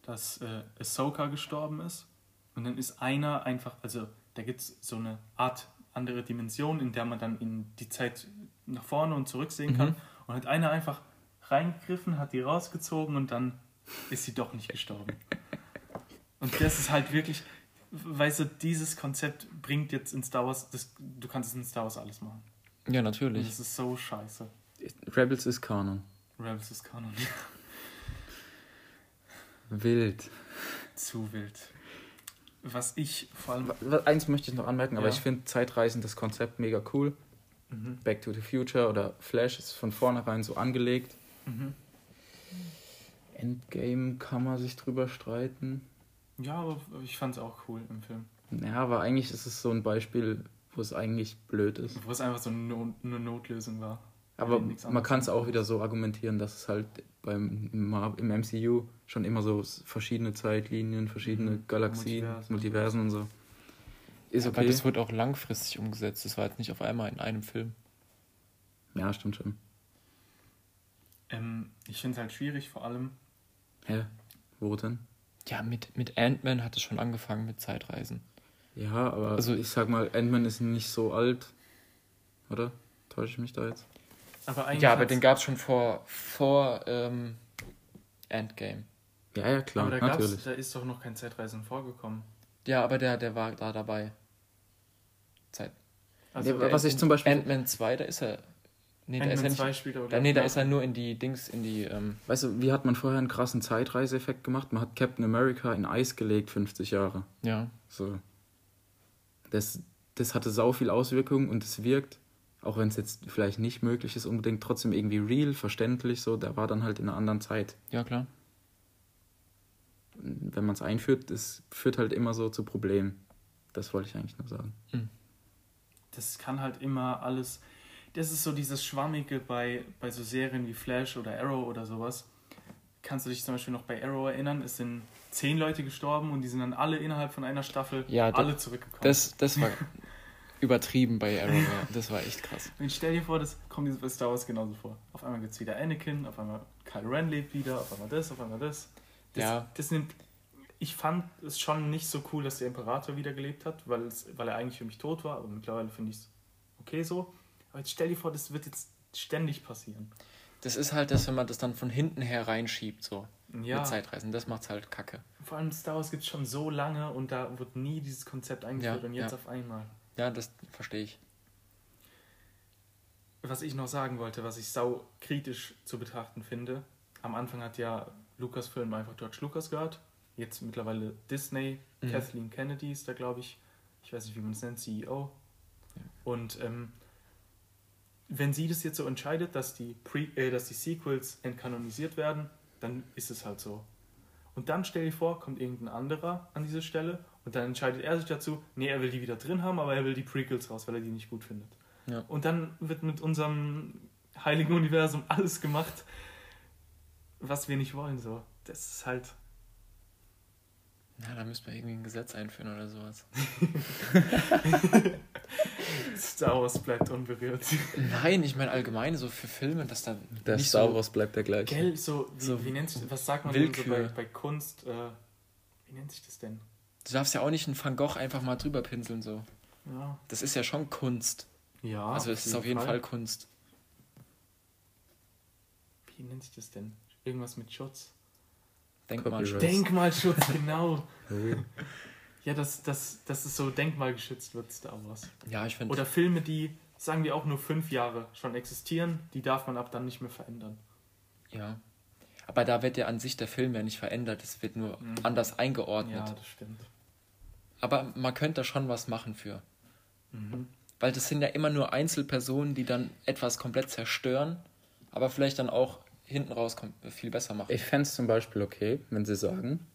dass äh, Ahsoka gestorben ist und dann ist einer einfach, also da gibt es so eine Art andere Dimension, in der man dann in die Zeit nach vorne und zurück sehen kann Mhm. und hat einer einfach reingegriffen, hat die rausgezogen und dann ist sie doch nicht gestorben. Und das ist halt wirklich, weißt du, dieses Konzept bringt jetzt in Star Wars, das, du kannst es in Star Wars alles machen. Ja, Und natürlich. das ist so scheiße. Rebels ist Kanon. Rebels ist Kanon. Wild. Zu wild. Was ich vor allem. Eins möchte ich noch anmerken, aber Ja. ich finde Zeitreisen, das Konzept mega cool. Mhm. Back to the Future oder Flash ist von vornherein so angelegt. Mhm. Endgame kann man sich drüber streiten. Ja, aber ich fand es auch cool im Film. Ja, aber eigentlich ist es so ein Beispiel, wo es eigentlich blöd ist. Wo es einfach so eine, Not eine Notlösung war. Aber man kann es auch wieder so argumentieren, dass es halt beim, im, MCU schon immer so verschiedene Zeitlinien, verschiedene Mhm. Galaxien, Multiversen. Multiversen und so. Ist Aber okay. das wird auch langfristig umgesetzt. Das war jetzt nicht auf einmal in einem Film. Ja, stimmt schon. Ähm, ich finde es halt schwierig, vor allem. Hä? Wo denn? Ja, mit, mit Ant-Man hat es schon angefangen mit Zeitreisen. Ja, aber Also- ich sag mal, Ant-Man ist nicht so alt. Oder? Täusche ich mich da jetzt? Aber eigentlich. Ja, aber den gab es schon vor, vor ähm, Endgame. Ja, ja, klar, aber da, gab's, natürlich. da ist doch noch kein Zeitreisen vorgekommen. Ja, aber der, der war da dabei. Zeit. Also, Ja, was ich zum Beispiel. Ant-Man 2, da ist er. Nee, da ist er Ant-Man nicht. 2 spielt aber. Da, nee, da ist er nur in die Dings, in die. Ähm, Weißt du, wie hat man vorher einen krassen Zeitreiseeffekt gemacht? Man hat Captain America in Eis gelegt, 50 Jahre. ja. So. Das, das hatte sau viel Auswirkungen und es wirkt, auch wenn es jetzt vielleicht nicht möglich ist, unbedingt trotzdem irgendwie real, verständlich, so. Der war dann halt in einer anderen Zeit. Ja, klar. Wenn man es einführt, das führt halt immer so zu Problemen. Das wollte ich eigentlich nur sagen. das kann halt immer alles. Das ist so dieses Schwammige bei, bei so Serien wie Flash oder Arrow oder sowas. Kannst du dich zum Beispiel noch bei Arrow erinnern? Es sind zehn Leute gestorben und die sind dann alle innerhalb von einer Staffel Ja, alle zurückgekommen. Das, das war übertrieben bei Arrow. Ja. Das war echt krass. und stell dir vor, das kommt dieses bei Star Wars genauso vor. Auf einmal gibt es wieder Anakin, auf einmal Kylo Ren lebt wieder, auf einmal das, auf einmal das. Das, Ja. das nimmt. Ich fand es schon nicht so cool, dass der Imperator wieder gelebt hat, weil, es, weil er eigentlich für mich tot war, aber mittlerweile finde ich es okay so. Aber jetzt stell dir vor, das wird jetzt ständig passieren. Das ist halt das, wenn man das dann von hinten her reinschiebt, so. Ja. Mit Zeitreisen. Das macht's halt kacke. Vor allem Star Wars gibt es schon so lange und da wird nie dieses Konzept eingeführt Ja, und jetzt ja. auf einmal. Ja, das verstehe ich. Was ich noch sagen wollte, was ich sau kritisch zu betrachten finde, am Anfang hat ja Lucasfilm einfach George Lucas gehört, jetzt mittlerweile Disney, Mhm. Kathleen Kennedy ist da glaube ich, ich weiß nicht wie man es nennt, CEO. Und ähm, wenn sie das jetzt so entscheidet, dass die, Pre äh, dass die Sequels entkanonisiert werden, dann ist es halt so. Und dann stell dir vor, kommt irgendein anderer an diese Stelle und dann entscheidet er sich dazu, nee, er will die wieder drin haben, aber er will die Prequels raus, weil er die nicht gut findet. Ja. Und dann wird mit unserem heiligen Universum alles gemacht, was wir nicht wollen. So. Das ist halt. Na, da müsste man irgendwie ein Gesetz einführen oder sowas. Star Wars bleibt unberührt. Nein, ich meine allgemein so für Filme, dass da Der nicht Star so, Wars bleibt der gleiche. Gell, so, wie, So wie nennt sich was sagt man denn so bei, Willkür. bei Kunst? Äh, wie nennt sich das denn? Du darfst ja auch nicht einen Van Gogh einfach mal drüber pinseln so. Ja, Das ist ja schon Kunst. ja also es ist auf jeden Fall Kunst. Wie nennt sich das denn? Irgendwas mit Schutz? Denkmalschutz. Denkmalschutz, genau. Ja, dass, dass, dass es so denkmalgeschützt wird, Star Wars. Ja, ich finde. Oder Filme, die, sagen wir auch nur fünf Jahre schon existieren, die darf man ab dann nicht mehr verändern. Ja. Aber da wird ja an sich der Film ja nicht verändert, es wird nur Mhm. anders eingeordnet. Ja, das stimmt. Aber man könnte da schon was machen für. Mhm. Weil das sind ja immer nur Einzelpersonen, die dann etwas komplett zerstören, aber vielleicht dann auch hinten raus viel besser machen. Ich fände es zum Beispiel okay, wenn sie sagen,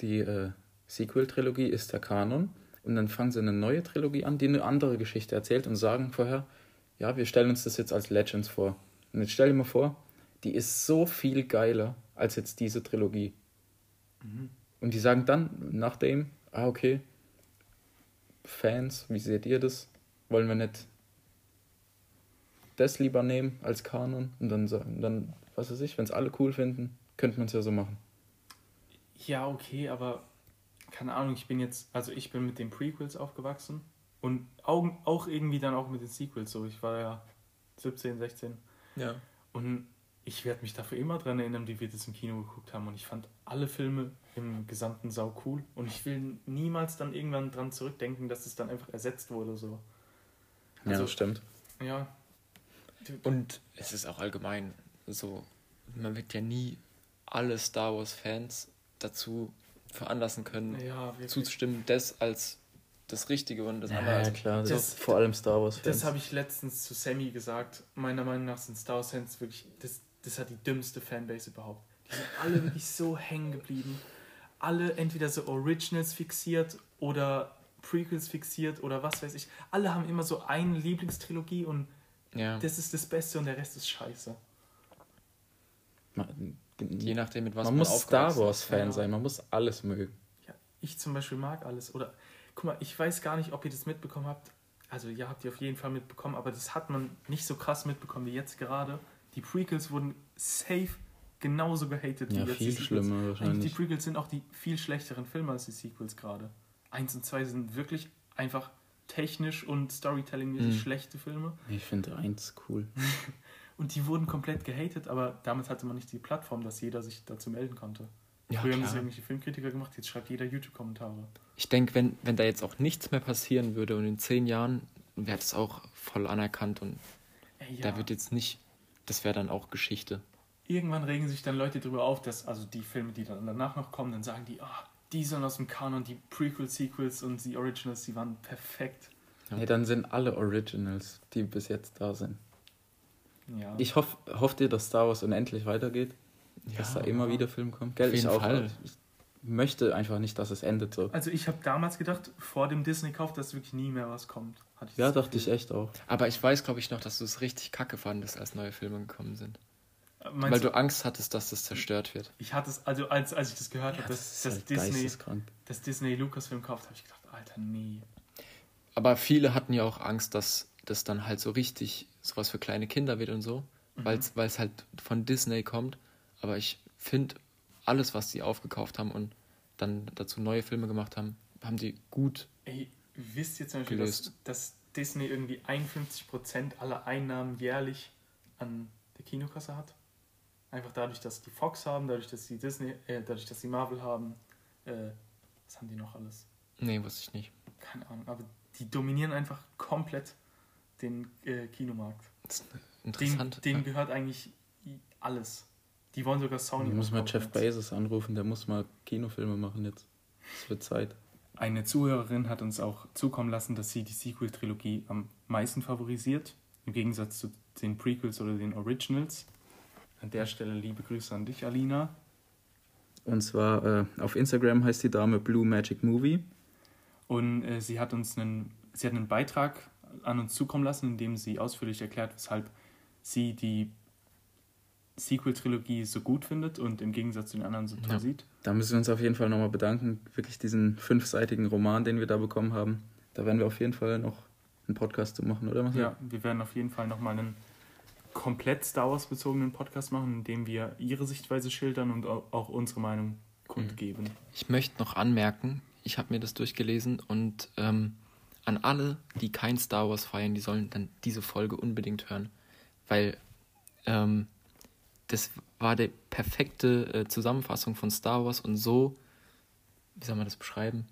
die äh, Sequel-Trilogie ist der Kanon und dann fangen sie eine neue Trilogie an, die eine andere Geschichte erzählt und sagen vorher, ja, wir stellen uns das jetzt als Legends vor. Und jetzt stell dir mal vor, die ist so viel geiler als jetzt diese Trilogie. Und die sagen dann, nachdem, ah, okay, Fans, wie seht ihr das? Wollen wir nicht das lieber nehmen als Kanon? Und dann sagen, dann, was weiß ich, wenn es alle cool finden, könnte man es ja so machen. Ja, okay, aber keine Ahnung, ich bin jetzt, also ich bin mit den Prequels aufgewachsen und auch, auch irgendwie dann auch mit den Sequels so. Ich war ja 17, 16 Ja. und ich werde mich dafür immer dran erinnern, wie wir das im Kino geguckt haben und ich fand alle Filme im Gesamten sau cool und ich will niemals dann irgendwann dran zurückdenken, dass es dann einfach ersetzt wurde so. Ja, Also- das stimmt. Ja, Und es ist auch allgemein so, man wird ja nie alle Star Wars-Fans dazu veranlassen können, ja, zuzustimmen, das als das Richtige und das andere Ja, als klar. Das, Das- ist vor allem Star Wars. Das habe ich letztens zu Sammy gesagt. Meiner Meinung nach sind Star Wars Fans wirklich, das, das hat die dümmste Fanbase überhaupt. Die sind alle wirklich so hängen geblieben. Alle entweder so Originals fixiert oder Prequels fixiert oder was weiß ich. Alle haben immer so eine Lieblingstrilogie und ja, das ist das Beste und der Rest ist scheiße. Je nachdem mit was man man, muss Star aufgewachsen Wars Fan Ja. sein, man muss alles mögen. Ja, ich zum Beispiel mag alles. Oder guck mal, ich weiß gar nicht, ob ihr das mitbekommen habt. Also ja, habt ihr auf jeden Fall mitbekommen, aber das hat man nicht so krass mitbekommen wie jetzt gerade. Die Prequels wurden safe genauso gehatet Ja, wie jetzt viel die Sequels. schlimmer Eigentlich die wahrscheinlich. Prequels sind auch die viel schlechteren Filme als die Sequels gerade. Eins und zwei sind wirklich einfach technisch und storytelling-mäßig Mhm. schlechte Filme. Ich finde eins cool. Und die wurden komplett gehatet, aber damals hatte man nicht die Plattform, dass jeder sich dazu melden konnte. Ja, Früher haben klar. das irgendwelche Filmkritiker gemacht, jetzt schreibt jeder YouTube-Kommentare. Ich denke, wenn, wenn da jetzt auch nichts mehr passieren würde und in zehn Jahren wäre das auch voll anerkannt und Ey, ja. da wird jetzt nicht, das wäre dann auch Geschichte. irgendwann regen sich dann Leute darüber auf, dass also die Filme, die dann danach noch kommen, dann sagen die, ah, die sind aus dem Kanon, die Prequel, Sequels und die Originals, die waren perfekt. Ja. Nee, dann sind alle Originals, die bis jetzt da sind. Ja. Ich hoffe, hofft ihr, dass Star Wars unendlich weitergeht? dass da immer wieder Film kommt? Gell, Auf ich auch. Fall. Ich möchte einfach nicht, dass es endet so. also ich habe damals gedacht, vor dem Disney-Kauf, dass wirklich nie mehr was kommt. Hatte Ja, das dachte ich Gefühl. echt auch. Aber ich weiß, glaube ich, noch, dass du es richtig kacke fandest, als neue Filme gekommen sind. Äh, Meinst Weil du Angst hattest, dass das zerstört wird. Ich hatte es, also als, als ich das gehört habe, dass, dass halt Disney, dass Disney Lucasfilm kauft, habe ich gedacht, Alter, nee. Aber viele hatten ja auch Angst, dass das dann halt so richtig sowas für kleine Kinder wird und so, Mhm. weil es halt von Disney kommt. Aber ich finde, alles, was sie aufgekauft haben und dann dazu neue Filme gemacht haben, haben die gut. Ey, wisst ihr zum Beispiel, dass, dass Disney irgendwie 51% aller Einnahmen jährlich an der Kinokasse hat. Einfach dadurch, dass die Fox haben, dadurch, dass die Disney, äh, dadurch, dass die Marvel haben. Äh, was haben die noch alles? Nee, wusste ich nicht. Keine Ahnung, aber die dominieren einfach komplett den äh, Kinomarkt. Das ist Den, interessant. denen gehört eigentlich alles. Die wollen sogar Sony. Ich muss mal Jeff. Bezos anrufen, der muss mal Kinofilme machen jetzt. Es wird Zeit. Eine Zuhörerin hat uns auch zukommen lassen, dass sie die Sequel-Trilogie am meisten favorisiert, im Gegensatz zu den Prequels oder den Originals. An der Stelle liebe Grüße an dich, Alina. Und zwar äh, auf Instagram heißt die Dame Blue Magic Movie. Und äh, sie hat uns einen, sie hat einen Beitrag an uns zukommen lassen, in dem sie ausführlich erklärt, weshalb sie die Sequel-Trilogie so gut findet und im Gegensatz zu den anderen so toll Ja. sieht. Da müssen wir uns auf jeden Fall nochmal bedanken. Wirklich diesen fünfseitigen Roman, den wir da bekommen haben. Da werden wir auf jeden Fall noch einen Podcast zu machen, oder? Marcel? Ja, wir werden auf jeden Fall nochmal einen komplett Star Wars bezogenen Podcast machen, in dem wir ihre Sichtweise schildern und au- auch unsere Meinung kundgeben. Ich möchte noch anmerken, ich habe mir das durchgelesen und ähm, an alle, die kein Star Wars feiern, die sollen dann diese Folge unbedingt hören. Weil ähm, das war die perfekte äh, Zusammenfassung von Star Wars und so, wie soll man das beschreiben?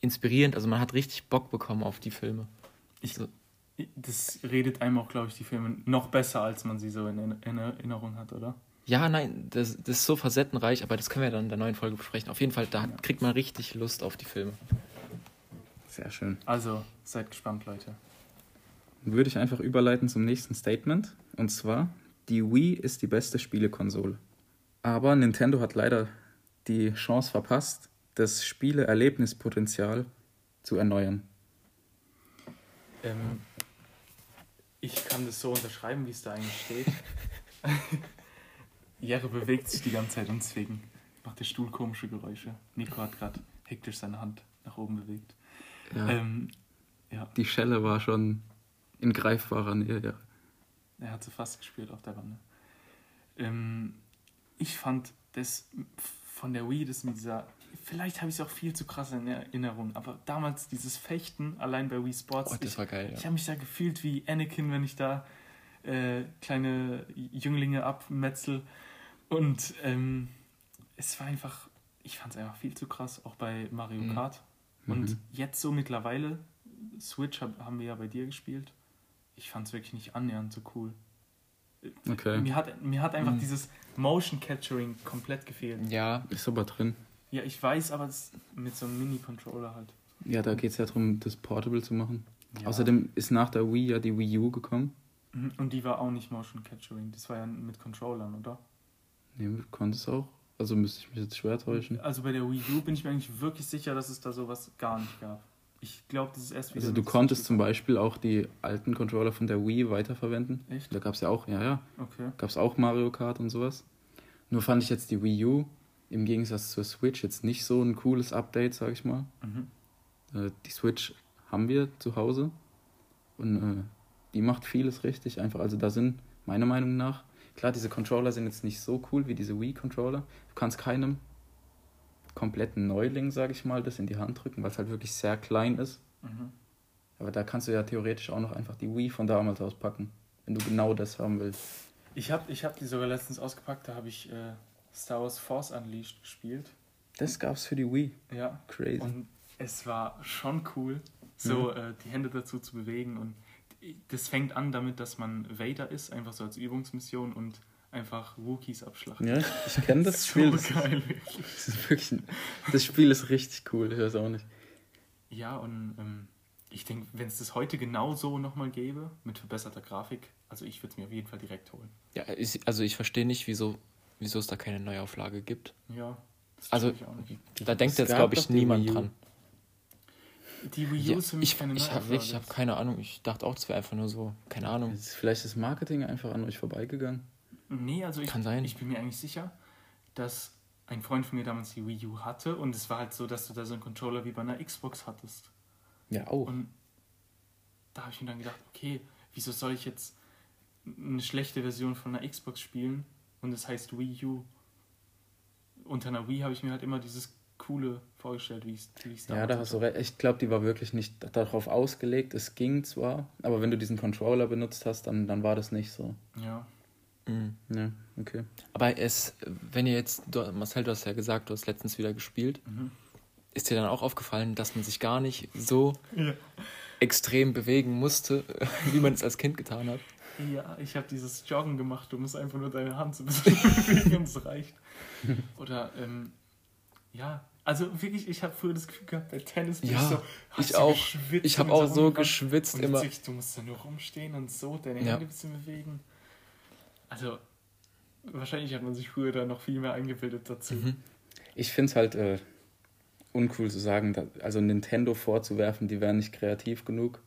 Inspirierend, also man hat richtig Bock bekommen auf die Filme. Ich, So. das redet einem auch, glaube ich, die Filme noch besser, als man sie so in, in Erinnerung hat, oder? Ja, nein, das, das ist so facettenreich, aber das können wir dann in der neuen Folge besprechen. Auf jeden Fall, da kriegt man richtig Lust auf die Filme. Sehr schön. Also, seid gespannt, Leute. Dann würde ich einfach überleiten zum nächsten Statement. Und zwar, die Wii ist die beste Spielekonsole. Aber Nintendo hat leider die Chance verpasst, das Spieleerlebnispotenzial zu erneuern. Ähm, ich kann das so unterschreiben, wie es da eigentlich steht. Jere bewegt sich die ganze Zeit und deswegen macht der Stuhl komische Geräusche. Nico hat gerade hektisch seine Hand nach oben bewegt. Ja, Ähm, ja, die Schelle war schon in greifbarer Nähe. Ja. er hat sie fast gespürt auf der Wanne. Ähm, ich fand das von der Wii, das mit dieser. Vielleicht habe ich es auch viel zu krass in Erinnerung, aber damals dieses Fechten allein bei Wii Sports. Oh, das ich, war geil, Ich ja. habe mich da gefühlt wie Anakin, wenn ich da äh, kleine Jünglinge abmetzel. Und ähm, es war einfach, ich fand es einfach viel zu krass, auch bei Mario Mhm. Und Mhm. jetzt so mittlerweile, Switch hab, haben wir ja bei dir gespielt. Ich fand es wirklich nicht annähernd so cool. Okay. Mir hat, mir hat einfach Mhm. dieses Motion Capturing komplett gefehlt. Ja, Ist aber drin. Ja, ich weiß, aber es mit so einem Mini-Controller halt. Ja, da geht es ja darum, das Portable zu machen. Ja. Außerdem ist nach der Wii ja die Wii U gekommen. Mhm, Und die war auch nicht Motion Capturing, das war ja mit Controllern, oder? Nee, konnte es auch. Also müsste ich mich jetzt schwer täuschen. Also bei der Wii U bin ich mir eigentlich wirklich sicher, dass es da sowas gar nicht gab. Ich glaube, das ist erst wieder. Also du konntest zum Beispiel auch die alten Controller von der Wii weiterverwenden. Echt? Da gab es ja auch, ja, ja, Okay. gab es auch Mario Kart und sowas. Nur fand ich jetzt die Wii U im Gegensatz zur Switch jetzt nicht so ein cooles Update, sag ich mal. Mhm. Äh, die Switch haben wir zu Hause und äh, die macht vieles richtig einfach. Also da sind meiner Meinung nach, klar, diese Controller sind jetzt nicht so cool wie diese Wii-Controller. Du kannst keinem kompletten Neuling, sag ich mal, das in die Hand drücken, weil es halt wirklich sehr klein ist. Mhm. Aber da kannst du ja theoretisch auch noch einfach die Wii von damals auspacken, wenn du genau das haben willst. Ich habe ich hab die sogar letztens ausgepackt, da habe ich äh, Star Wars Force Unleashed gespielt. Das gab's für die Wii. Ja. Crazy. Und es war schon cool, so äh, die Hände dazu zu bewegen. Und das fängt an damit, dass man Vader ist, einfach so als Übungsmission und einfach Wookiees abschlachtet. Ja, ich kenne das so Spiel. Das, geil. das, ist wirklich, ein- das Spiel ist richtig cool, ich weiß auch nicht. Ja, und ähm, ich denke, wenn es das heute genau so nochmal gäbe, mit verbesserter Grafik, also ich würde es mir auf jeden Fall direkt holen. ja ich, also ich verstehe nicht, wieso, wieso es da keine Neuauflage gibt. Ja. das Also, verstehe ich auch nicht. Da denkt jetzt, glaube ich, niemand dran. Die Wii U Ja, ist für mich ich keine ich habe hab keine Ahnung. Ich dachte auch, das wäre einfach nur so, keine Ahnung. Ist vielleicht das Marketing einfach an euch vorbeigegangen. Nee, also ich, Kann sein. ich bin mir eigentlich sicher, dass ein Freund von mir damals die Wii U hatte und es war halt so, dass du da so einen Controller wie bei einer Xbox hattest. Ja, auch. Und da habe ich mir dann gedacht, okay, wieso soll ich jetzt eine schlechte Version von einer Xbox spielen und es heißt Wii U? Unter einer Wii habe ich mir halt immer dieses coole vorgestellt, wie es wie ich's Ja, da hast du recht. Ich glaube, die war wirklich nicht darauf ausgelegt. Es ging zwar, aber wenn du diesen Controller benutzt hast, dann, dann war das nicht so. Ja, Mhm. Ja, okay. Aber es, wenn ihr jetzt, du, Marcel, du hast ja gesagt, du hast letztens wieder gespielt, Mhm. ist dir dann auch aufgefallen, dass man sich gar nicht so extrem bewegen musste, wie man es als Kind getan hat? Ja, ich habe dieses Joggen gemacht. Du musst einfach nur deine Hand so ein bisschen bewegen und es reicht. Oder, ähm, ja, also wirklich, ich habe früher das Gefühl gehabt, bei Tennis bin Ja, ich so, hast ich du auch. geschwitzt Ich habe und auch so geschwitzt Und immer. Sich, du musst da nur rumstehen und so deine Ja. Hände ein bisschen bewegen. Also, wahrscheinlich hat man sich früher da noch viel mehr eingebildet dazu. Mhm. Ich finde es halt äh, uncool zu sagen, da, also Nintendo vorzuwerfen, die wären nicht kreativ genug.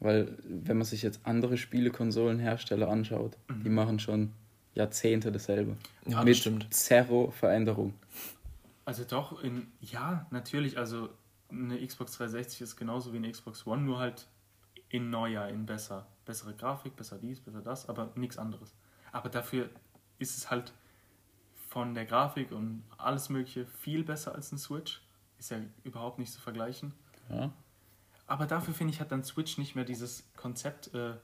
Weil, wenn man sich jetzt andere Spielekonsolenhersteller anschaut, die machen schon Jahrzehnte dasselbe. Ja, das Mit stimmt. Zero Veränderung. Also doch, in, ja, natürlich, also eine Xbox 360 ist genauso wie eine Xbox One, nur halt in neuer, in besser. Bessere Grafik, besser dies, besser das, aber nichts anderes. Aber dafür ist es halt von der Grafik und alles mögliche viel besser als ein Switch. Ist ja überhaupt nicht zu vergleichen. Ja. Aber dafür finde ich, hat dann Switch nicht mehr dieses Konzept äh,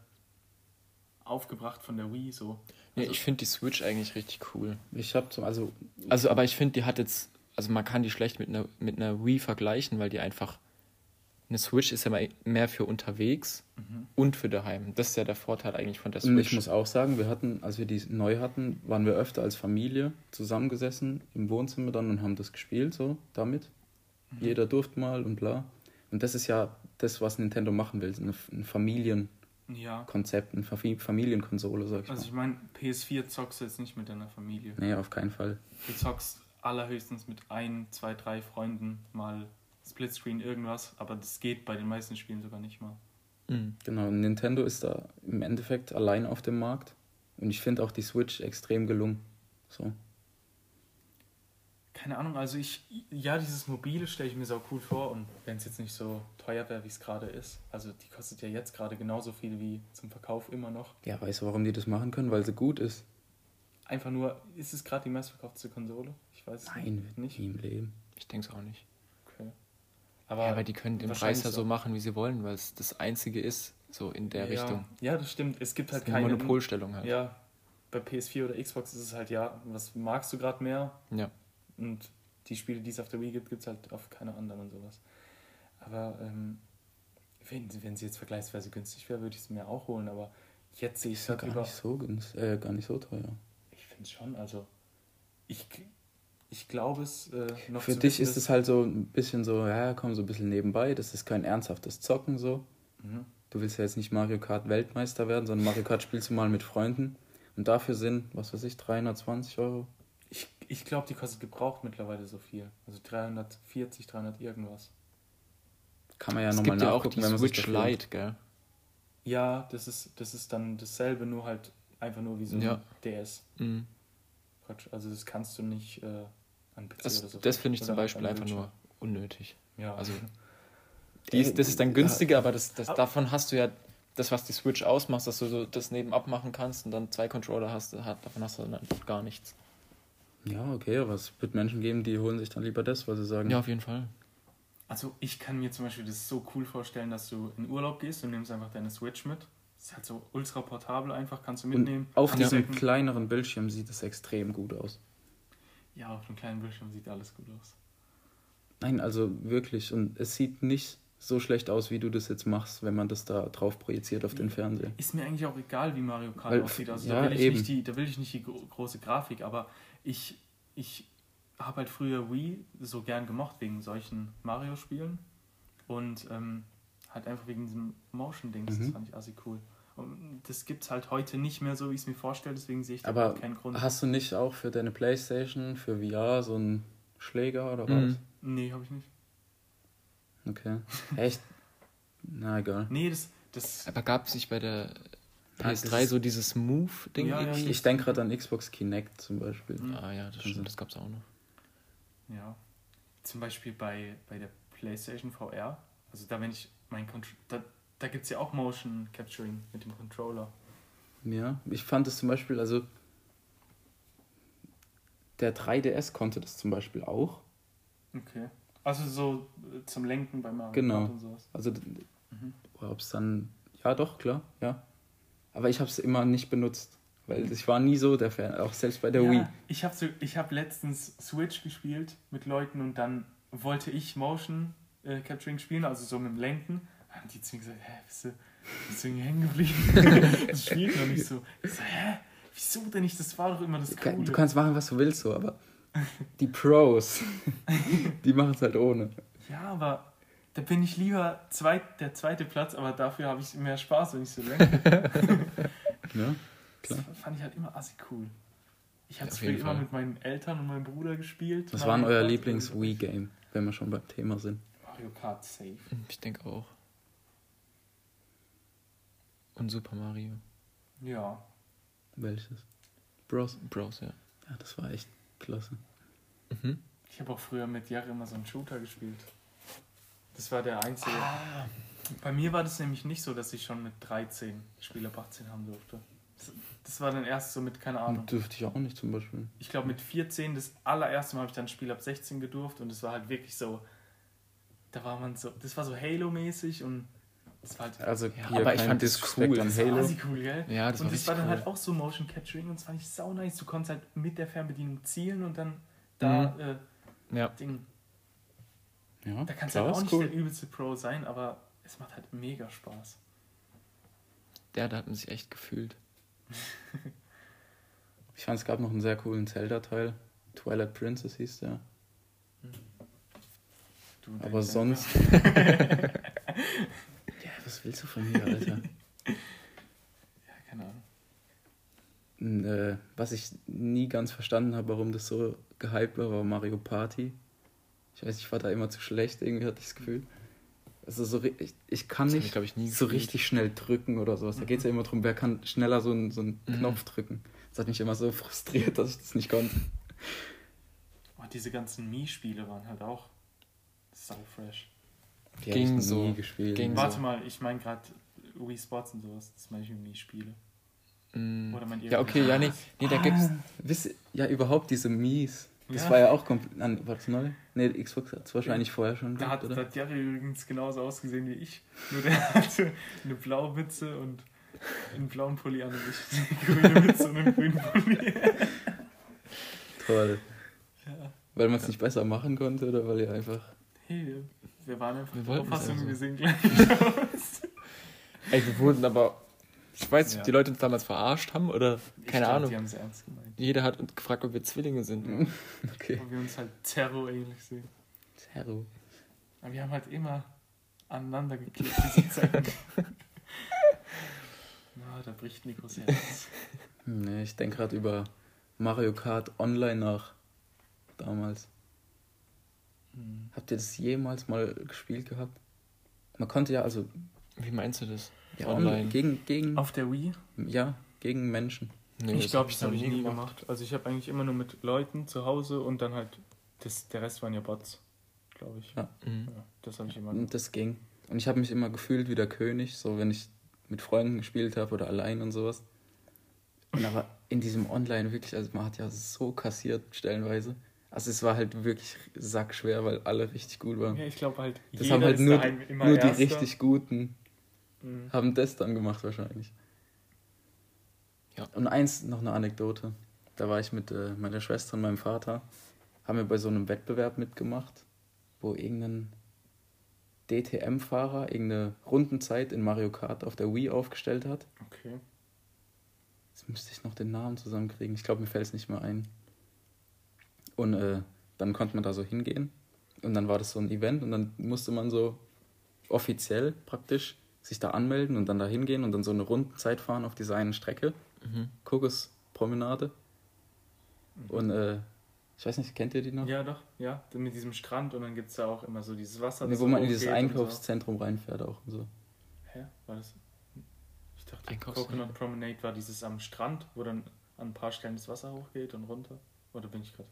aufgebracht von der Wii so. Ja, Also- ich finde die Switch eigentlich richtig cool. Ich habe zum, also Also, aber ich finde, die hat jetzt, also man kann die schlecht mit einer, mit einer Wii vergleichen, weil die einfach, eine Switch ist ja mal mehr für unterwegs und für daheim. Das ist ja der Vorteil eigentlich von der Und ich Switch. muss auch sagen, wir hatten, als wir die neu hatten, waren wir öfter als Familie zusammengesessen im Wohnzimmer dann und haben das gespielt, so damit. Jeder durfte mal und bla. Und das ist ja das, was Nintendo machen will, eine, ein Familienkonzept, Ja. eine Fami- Familienkonsole, sag ich Also ich meine, PS4 zockst du jetzt nicht mit deiner Familie. mal. Nee, auf keinen Fall. Du zockst allerhöchstens mit ein, zwei, drei Freunden mal Splitscreen irgendwas, aber das geht bei den meisten Spielen sogar nicht mal. Mhm. Genau, Nintendo ist da im Endeffekt allein auf dem Markt. Und ich finde auch die Switch extrem gelungen. So. Keine Ahnung, also ich, ja, dieses Mobile stelle ich mir so cool vor und wenn es jetzt nicht so teuer wäre, wie es gerade ist, also die kostet ja jetzt gerade genauso viel wie zum Verkauf immer noch. Ja, weißt du, warum die das machen können? Weil sie gut ist. Einfach nur, ist es gerade die meistverkaufte Konsole? Ich weiß es Nein, nicht. nie im Leben. Ich denke es auch nicht. Okay. Aber, ja, aber die können den Preis ja so machen, wie sie wollen, weil es das Einzige ist, so in der ja, Richtung. Ja, das stimmt. Es gibt halt keine Monopolstellung halt. Ja, bei PS4 oder Xbox ist es halt ja, was magst du gerade mehr? Ja. Und die Spiele, die es auf der Wii gibt, gibt es halt auf keiner anderen und sowas. Aber ähm, wenn, wenn sie jetzt vergleichsweise günstig wäre, würde ich sie mir auch holen. Aber jetzt sehe ich es halt gar über. nicht so günst, äh, gar nicht so teuer. Es schon, also ich, ich glaube es äh, noch Für dich ist es halt so ein bisschen so, ja, komm, so ein bisschen nebenbei. Das ist kein ernsthaftes Zocken so. Mhm. Du willst ja jetzt nicht Mario Kart Weltmeister werden, sondern Mario Kart spielst du mal mit Freunden. Und dafür sind, was weiß ich, 320 Euro. Ich, ich glaube, die kostet gebraucht mittlerweile so viel. Also 340, 300 irgendwas. Kann man ja nochmal gibt ja auch nachgucken, die wenn man sich Switch Lite, gell? Ja, das ist, das ist dann dasselbe, nur halt einfach nur wie so ein Ja. DS. Mhm. Quatsch. Also das kannst du nicht äh, an PC Das, oder so. das finde ich zum Beispiel einfach nur unnötig. Ja, Also, Die ist, das ist dann günstiger, aber das, das, davon hast du ja das, was die Switch ausmacht, dass du so das nebenab machen kannst und dann zwei Controller hast, hat, davon hast du dann einfach gar nichts. Ja, okay, aber es wird Menschen geben, die holen sich dann lieber das, weil sie sagen, Ja, auf jeden Fall. Also ich kann mir zum Beispiel das so cool vorstellen, dass du in Urlaub gehst und nimmst einfach deine Switch mit. Das ist halt so ultra portabel einfach, kannst du mitnehmen. und auf diesem kleineren Bildschirm sieht es extrem gut aus. Ja, auf dem kleinen Bildschirm sieht alles gut aus. Nein, also wirklich. Und es sieht nicht so schlecht aus, wie du das jetzt machst, wenn man das da drauf projiziert auf den Fernseher. Ist mir eigentlich auch egal, wie Mario Kart Weil- aussieht. Also ja, da, will ich eben. nicht die, da will ich nicht die gro große Grafik, aber ich, ich habe halt früher Wii so gern gemocht wegen solchen Mario-Spielen und ähm, halt einfach wegen diesem Motion-Dings. Das Mhm. fand ich assi cool. Und das gibt es halt heute nicht mehr so, wie ich es mir vorstelle, deswegen sehe ich da Aber keinen Grund. hast du nicht auch für deine Playstation, für VR so einen Schläger oder was? Mhm. Nee, habe ich nicht. Okay. Echt? Na egal. Nee, das, das Aber gab es nicht bei der Ah, das PS3 ist- so dieses Move-Ding Ja, ja, irgendwie? Ich denke gerade an Xbox Kinect zum Beispiel. Mhm. Ah ja, das stimmt, das gab es auch noch. Ja. Zum Beispiel bei, bei der PlayStation VR. Also da, wenn ich mein Contr da, gibt es ja auch Motion Capturing mit dem Controller. Ja, ich fand es zum Beispiel, also der 3DS konnte das zum Beispiel auch. Okay. Also so äh, zum Lenken bei Mario Genau. Und sowas. Also Mhm. ob es dann, ja doch, klar, ja. Aber ich habe es immer nicht benutzt. Weil ich war nie so der Fan, auch selbst bei der ja, Wii. Ich habe so, ich hab letztens Switch gespielt mit Leuten und dann wollte ich Motion äh, Capturing spielen, also so mit dem Lenken. Haben die zu mir gesagt, hä, bist du, bist du irgendwie hängen geblieben? das spielt noch nicht so. Ich so, hä, wieso denn nicht? Das war doch immer das Du kann- Coole. Du kannst machen, was du willst, so, aber die Pros, die machen es halt ohne. ja, aber da bin ich lieber zweit, der zweite Platz, aber dafür habe ich mehr Spaß, wenn ich so lenke. Ja? Das Klar. fand ich halt immer assi cool. Ich habe Auf früher jeden immer Fall. mit meinen Eltern und meinem Bruder gespielt. Was war denn euer. Lieblings-Wii-Game, wenn wir schon beim Thema sind? Mario Kart safe. Ich denke auch. Und Super Mario Ja. Welches? Bros? Bros, ja. Ja, das war echt klasse. Mhm. Ich habe auch früher mit Jahre immer so einen Shooter gespielt. Das war der einzige. Ah. Bei mir war das nämlich nicht so, dass ich schon mit 13 Spiel ab 18 haben durfte. Das, das war dann erst so mit, keine Ahnung. Dürfte ich auch nicht zum Beispiel. Ich glaube mit 14, das allererste Mal habe ich dann Spiel ab 16 gedurft und es war halt wirklich so. Da war man so. Das war so Halo-mäßig und halt. Also Ja, hier aber ich kein fand das cool. Das war Halo. cool, gell? Ja, das und war das war dann richtig halt cool. auch so Motion Capturing und das fand ich sau nice. Du konntest halt mit der Fernbedienung zielen und dann da äh, Ja. Ding. Ja, Da kannst du halt auch nicht cool. der übelste Pro sein, aber es macht halt mega Spaß. Der, da hat man sich echt gefühlt. Ich fand, es gab noch einen sehr coolen Zelda-Teil. Twilight Princess hieß der. Du und Aber sonst. Was willst du von mir, Alter? Ja, keine Ahnung. N- äh, was ich nie ganz verstanden habe, warum das so gehypt war, war Mario Party. Ich weiß, ich war da immer zu schlecht, irgendwie hatte ich das Gefühl. Also so, ich, ich kann Das nicht ich, ich, so richtig schnell drücken oder sowas. Da geht es ja immer darum, wer kann schneller so einen, so einen Mhm. Knopf drücken. Das hat mich immer so frustriert, dass ich das nicht konnte. Oh, diese ganzen Mii-Spiele waren halt auch sau fresh. Die Ging ich so. nie gespielt. Ging Warte so. mal, ich meine gerade Wii Sports und sowas. Das meine ich mit Mii-Spiele. Mm. Oder meint ihr Ja, okay, ja, nee, nee da gibt's. Ah, wisst, ja, überhaupt diese Mies. Das Ja. war ja auch komplett. War das neu? Nee, Xbox hat es wahrscheinlich vorher schon Da hat, gehabt, oder? hat Jerry übrigens genauso ausgesehen wie ich. Nur der hatte eine blaue Mütze und einen blauen Pulli an und ich eine grüne Mütze und einen grünen Pulli. Toll. Ja. Weil man es nicht besser machen konnte oder weil ihr einfach. Hey, wir waren einfach Wir der Auffassung, also. wir sehen gleich aus. Ey, wir wurden aber. Ich weiß nicht, Ja. ob die Leute uns damals verarscht haben oder. Ich Keine glaub, Ahnung. Die haben es ernst gemeint. Jeder hat uns gefragt, ob wir Zwillinge sind. Okay. Weil wir uns halt Terror-ähnlich sehen. Zero. Aber wir haben halt immer aneinander geklebt, diese Zeiten. Na, da bricht Nikos Herz. Nee, ich denke gerade über Mario Kart Online nach. Damals. Hm. Habt ihr das jemals mal gespielt gehabt? Man konnte ja also Wie meinst du das? ja, Online. gegen gegen Auf der Wii? ja gegen Menschen. Nee, ich glaube, das habe ich nie gemacht. Also ich habe eigentlich immer nur mit Leuten zu Hause und dann halt, das, der Rest waren ja Bots, glaube ich. Ja. Mhm. Ja, das habe ich immer gemacht. Und das ging. Und ich habe mich immer gefühlt wie der König, so wenn ich mit Freunden gespielt habe oder allein und sowas. Und aber in diesem Online wirklich, also man hat ja so kassiert stellenweise. Also es war halt wirklich sackschwer, weil alle richtig gut waren. Ja, ich glaube halt, Das jeder haben halt ist nur, nur die richtig Guten Mhm. haben das dann gemacht wahrscheinlich. Ja. Und eins, noch eine Anekdote. Da war ich mit äh, meiner Schwester und meinem Vater, haben wir bei so einem Wettbewerb mitgemacht, wo irgendein DTM-Fahrer irgendeine Rundenzeit in Mario Kart auf der Wii aufgestellt hat. Okay. Jetzt müsste ich noch den Namen zusammenkriegen. Ich glaube, mir fällt es nicht mehr ein. Und äh, dann konnte man da so hingehen. Und dann war das so ein Event und dann musste man so offiziell praktisch sich da anmelden und dann da hingehen und dann so eine Rundenzeit fahren auf dieser einen Strecke. Mhm. Kokospromenade. Und äh, ich weiß nicht, kennt ihr die noch? Ja, doch, ja. Mit diesem Strand und dann gibt es da auch immer so dieses Wasser. Nee, wo so man in dieses Einkaufszentrum reinfährt auch und so. So. Hä? War das? Ich dachte, Einkaufszentrum. Coconut Promenade war dieses am Strand, wo dann an ein paar Stellen das Wasser hochgeht und runter. Oder bin ich gerade?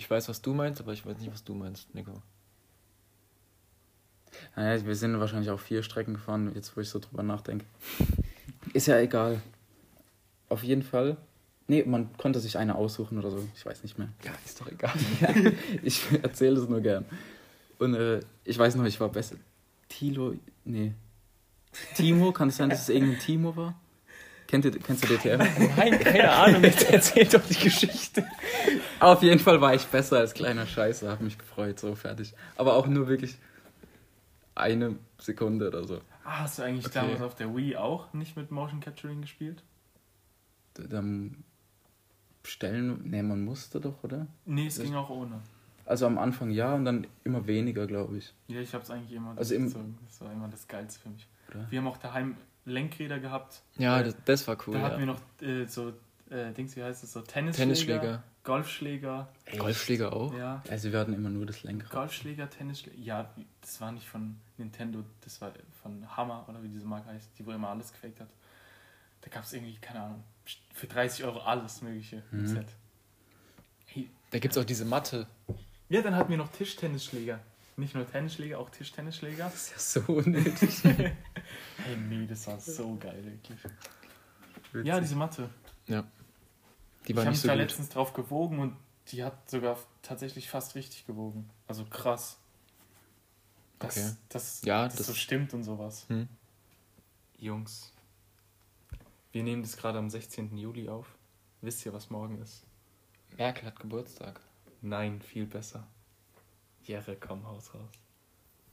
Ich weiß, was du meinst, aber ich weiß nicht, was du meinst, Nico. Naja, wir sind wahrscheinlich auch vier Strecken gefahren, jetzt wo ich so drüber nachdenke. Ist ja egal. Auf jeden Fall. Nee, man konnte sich eine aussuchen oder so. Ich weiß nicht mehr. Ja, ist doch egal. ich erzähle es nur gern. Und äh, ich weiß noch, ich war besser. Tilo, nee. Timo, kann es sein, dass es irgendein Timo war? Kennt ihr, kennst du DTM? Nein, keine Ahnung, jetzt erzählt doch die Geschichte. Auf jeden Fall war ich besser als kleiner Scheiße, hab mich gefreut, so fertig. Aber auch nur wirklich eine Sekunde oder so. Ah, hast du eigentlich Okay. damals auf der Wii auch nicht mit Motion Capturing gespielt? Dann stellen, ne, man musste doch, oder? Nee, es Das- ging auch ohne. Also am Anfang ja und dann immer weniger, glaube ich. Ja, ich hab's eigentlich immer Also im- durchgezogen. Das war immer das Geilste für mich. Oder? Wir haben auch daheim Lenkräder gehabt. Ja, das, das war cool. da hatten wir Ja. noch äh, so, äh, Dings, wie heißt es, so Tennisschläger, Tennisschläger. Golfschläger. Golfschläger auch? Ja, Also wir hatten immer nur das Lenkrad. Golfschläger, Tennisschläger. Ja, das war nicht von Nintendo, das war von Hammer oder wie diese Marke heißt, die wo immer alles gefaked hat. Da gab es irgendwie, keine Ahnung, für 30 Euro alles Mögliche im Mhm. Set. Hey, Da gibt es auch diese Matte. Ja, dann hatten wir noch Tischtennisschläger. Nicht nur Tennisschläger, auch Tischtennisschläger. Das ist ja so unnötig. Hey, nee, das war so geil, wirklich. Ja, diese Matte. Ja. Die Ich war habe nicht mich so da gut. letztens drauf gewogen und die hat sogar tatsächlich fast richtig gewogen. Also krass. Das, Okay. das, Ja, das, das- so stimmt und sowas. Hm. Jungs, wir nehmen das gerade am 16. Juli auf. Wisst ihr, was morgen ist? Merkel hat Geburtstag. Nein, viel besser. Jerre, komm, Haus raus.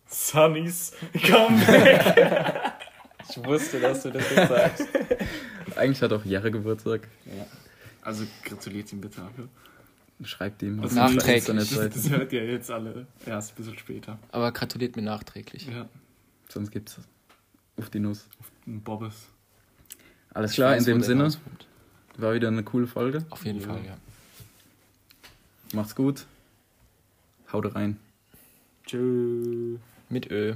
Sunnys, komm back. Ich wusste, dass du das jetzt sagst. Eigentlich hat auch Jere Geburtstag. Also gratuliert ihm bitte. Schreibt ihm Das auf unserer nachträglich. Das hört ihr jetzt alle erst ein bisschen später. Aber gratuliert mir nachträglich. Ja, Sonst gibt's auf die Nuss. ein Bobbes. Alles klar, weiß, in dem Sinne war wieder eine coole Folge. Auf jeden Ja. Fall, ja. Macht's gut. Haut rein. Tschüss. Mit Ö.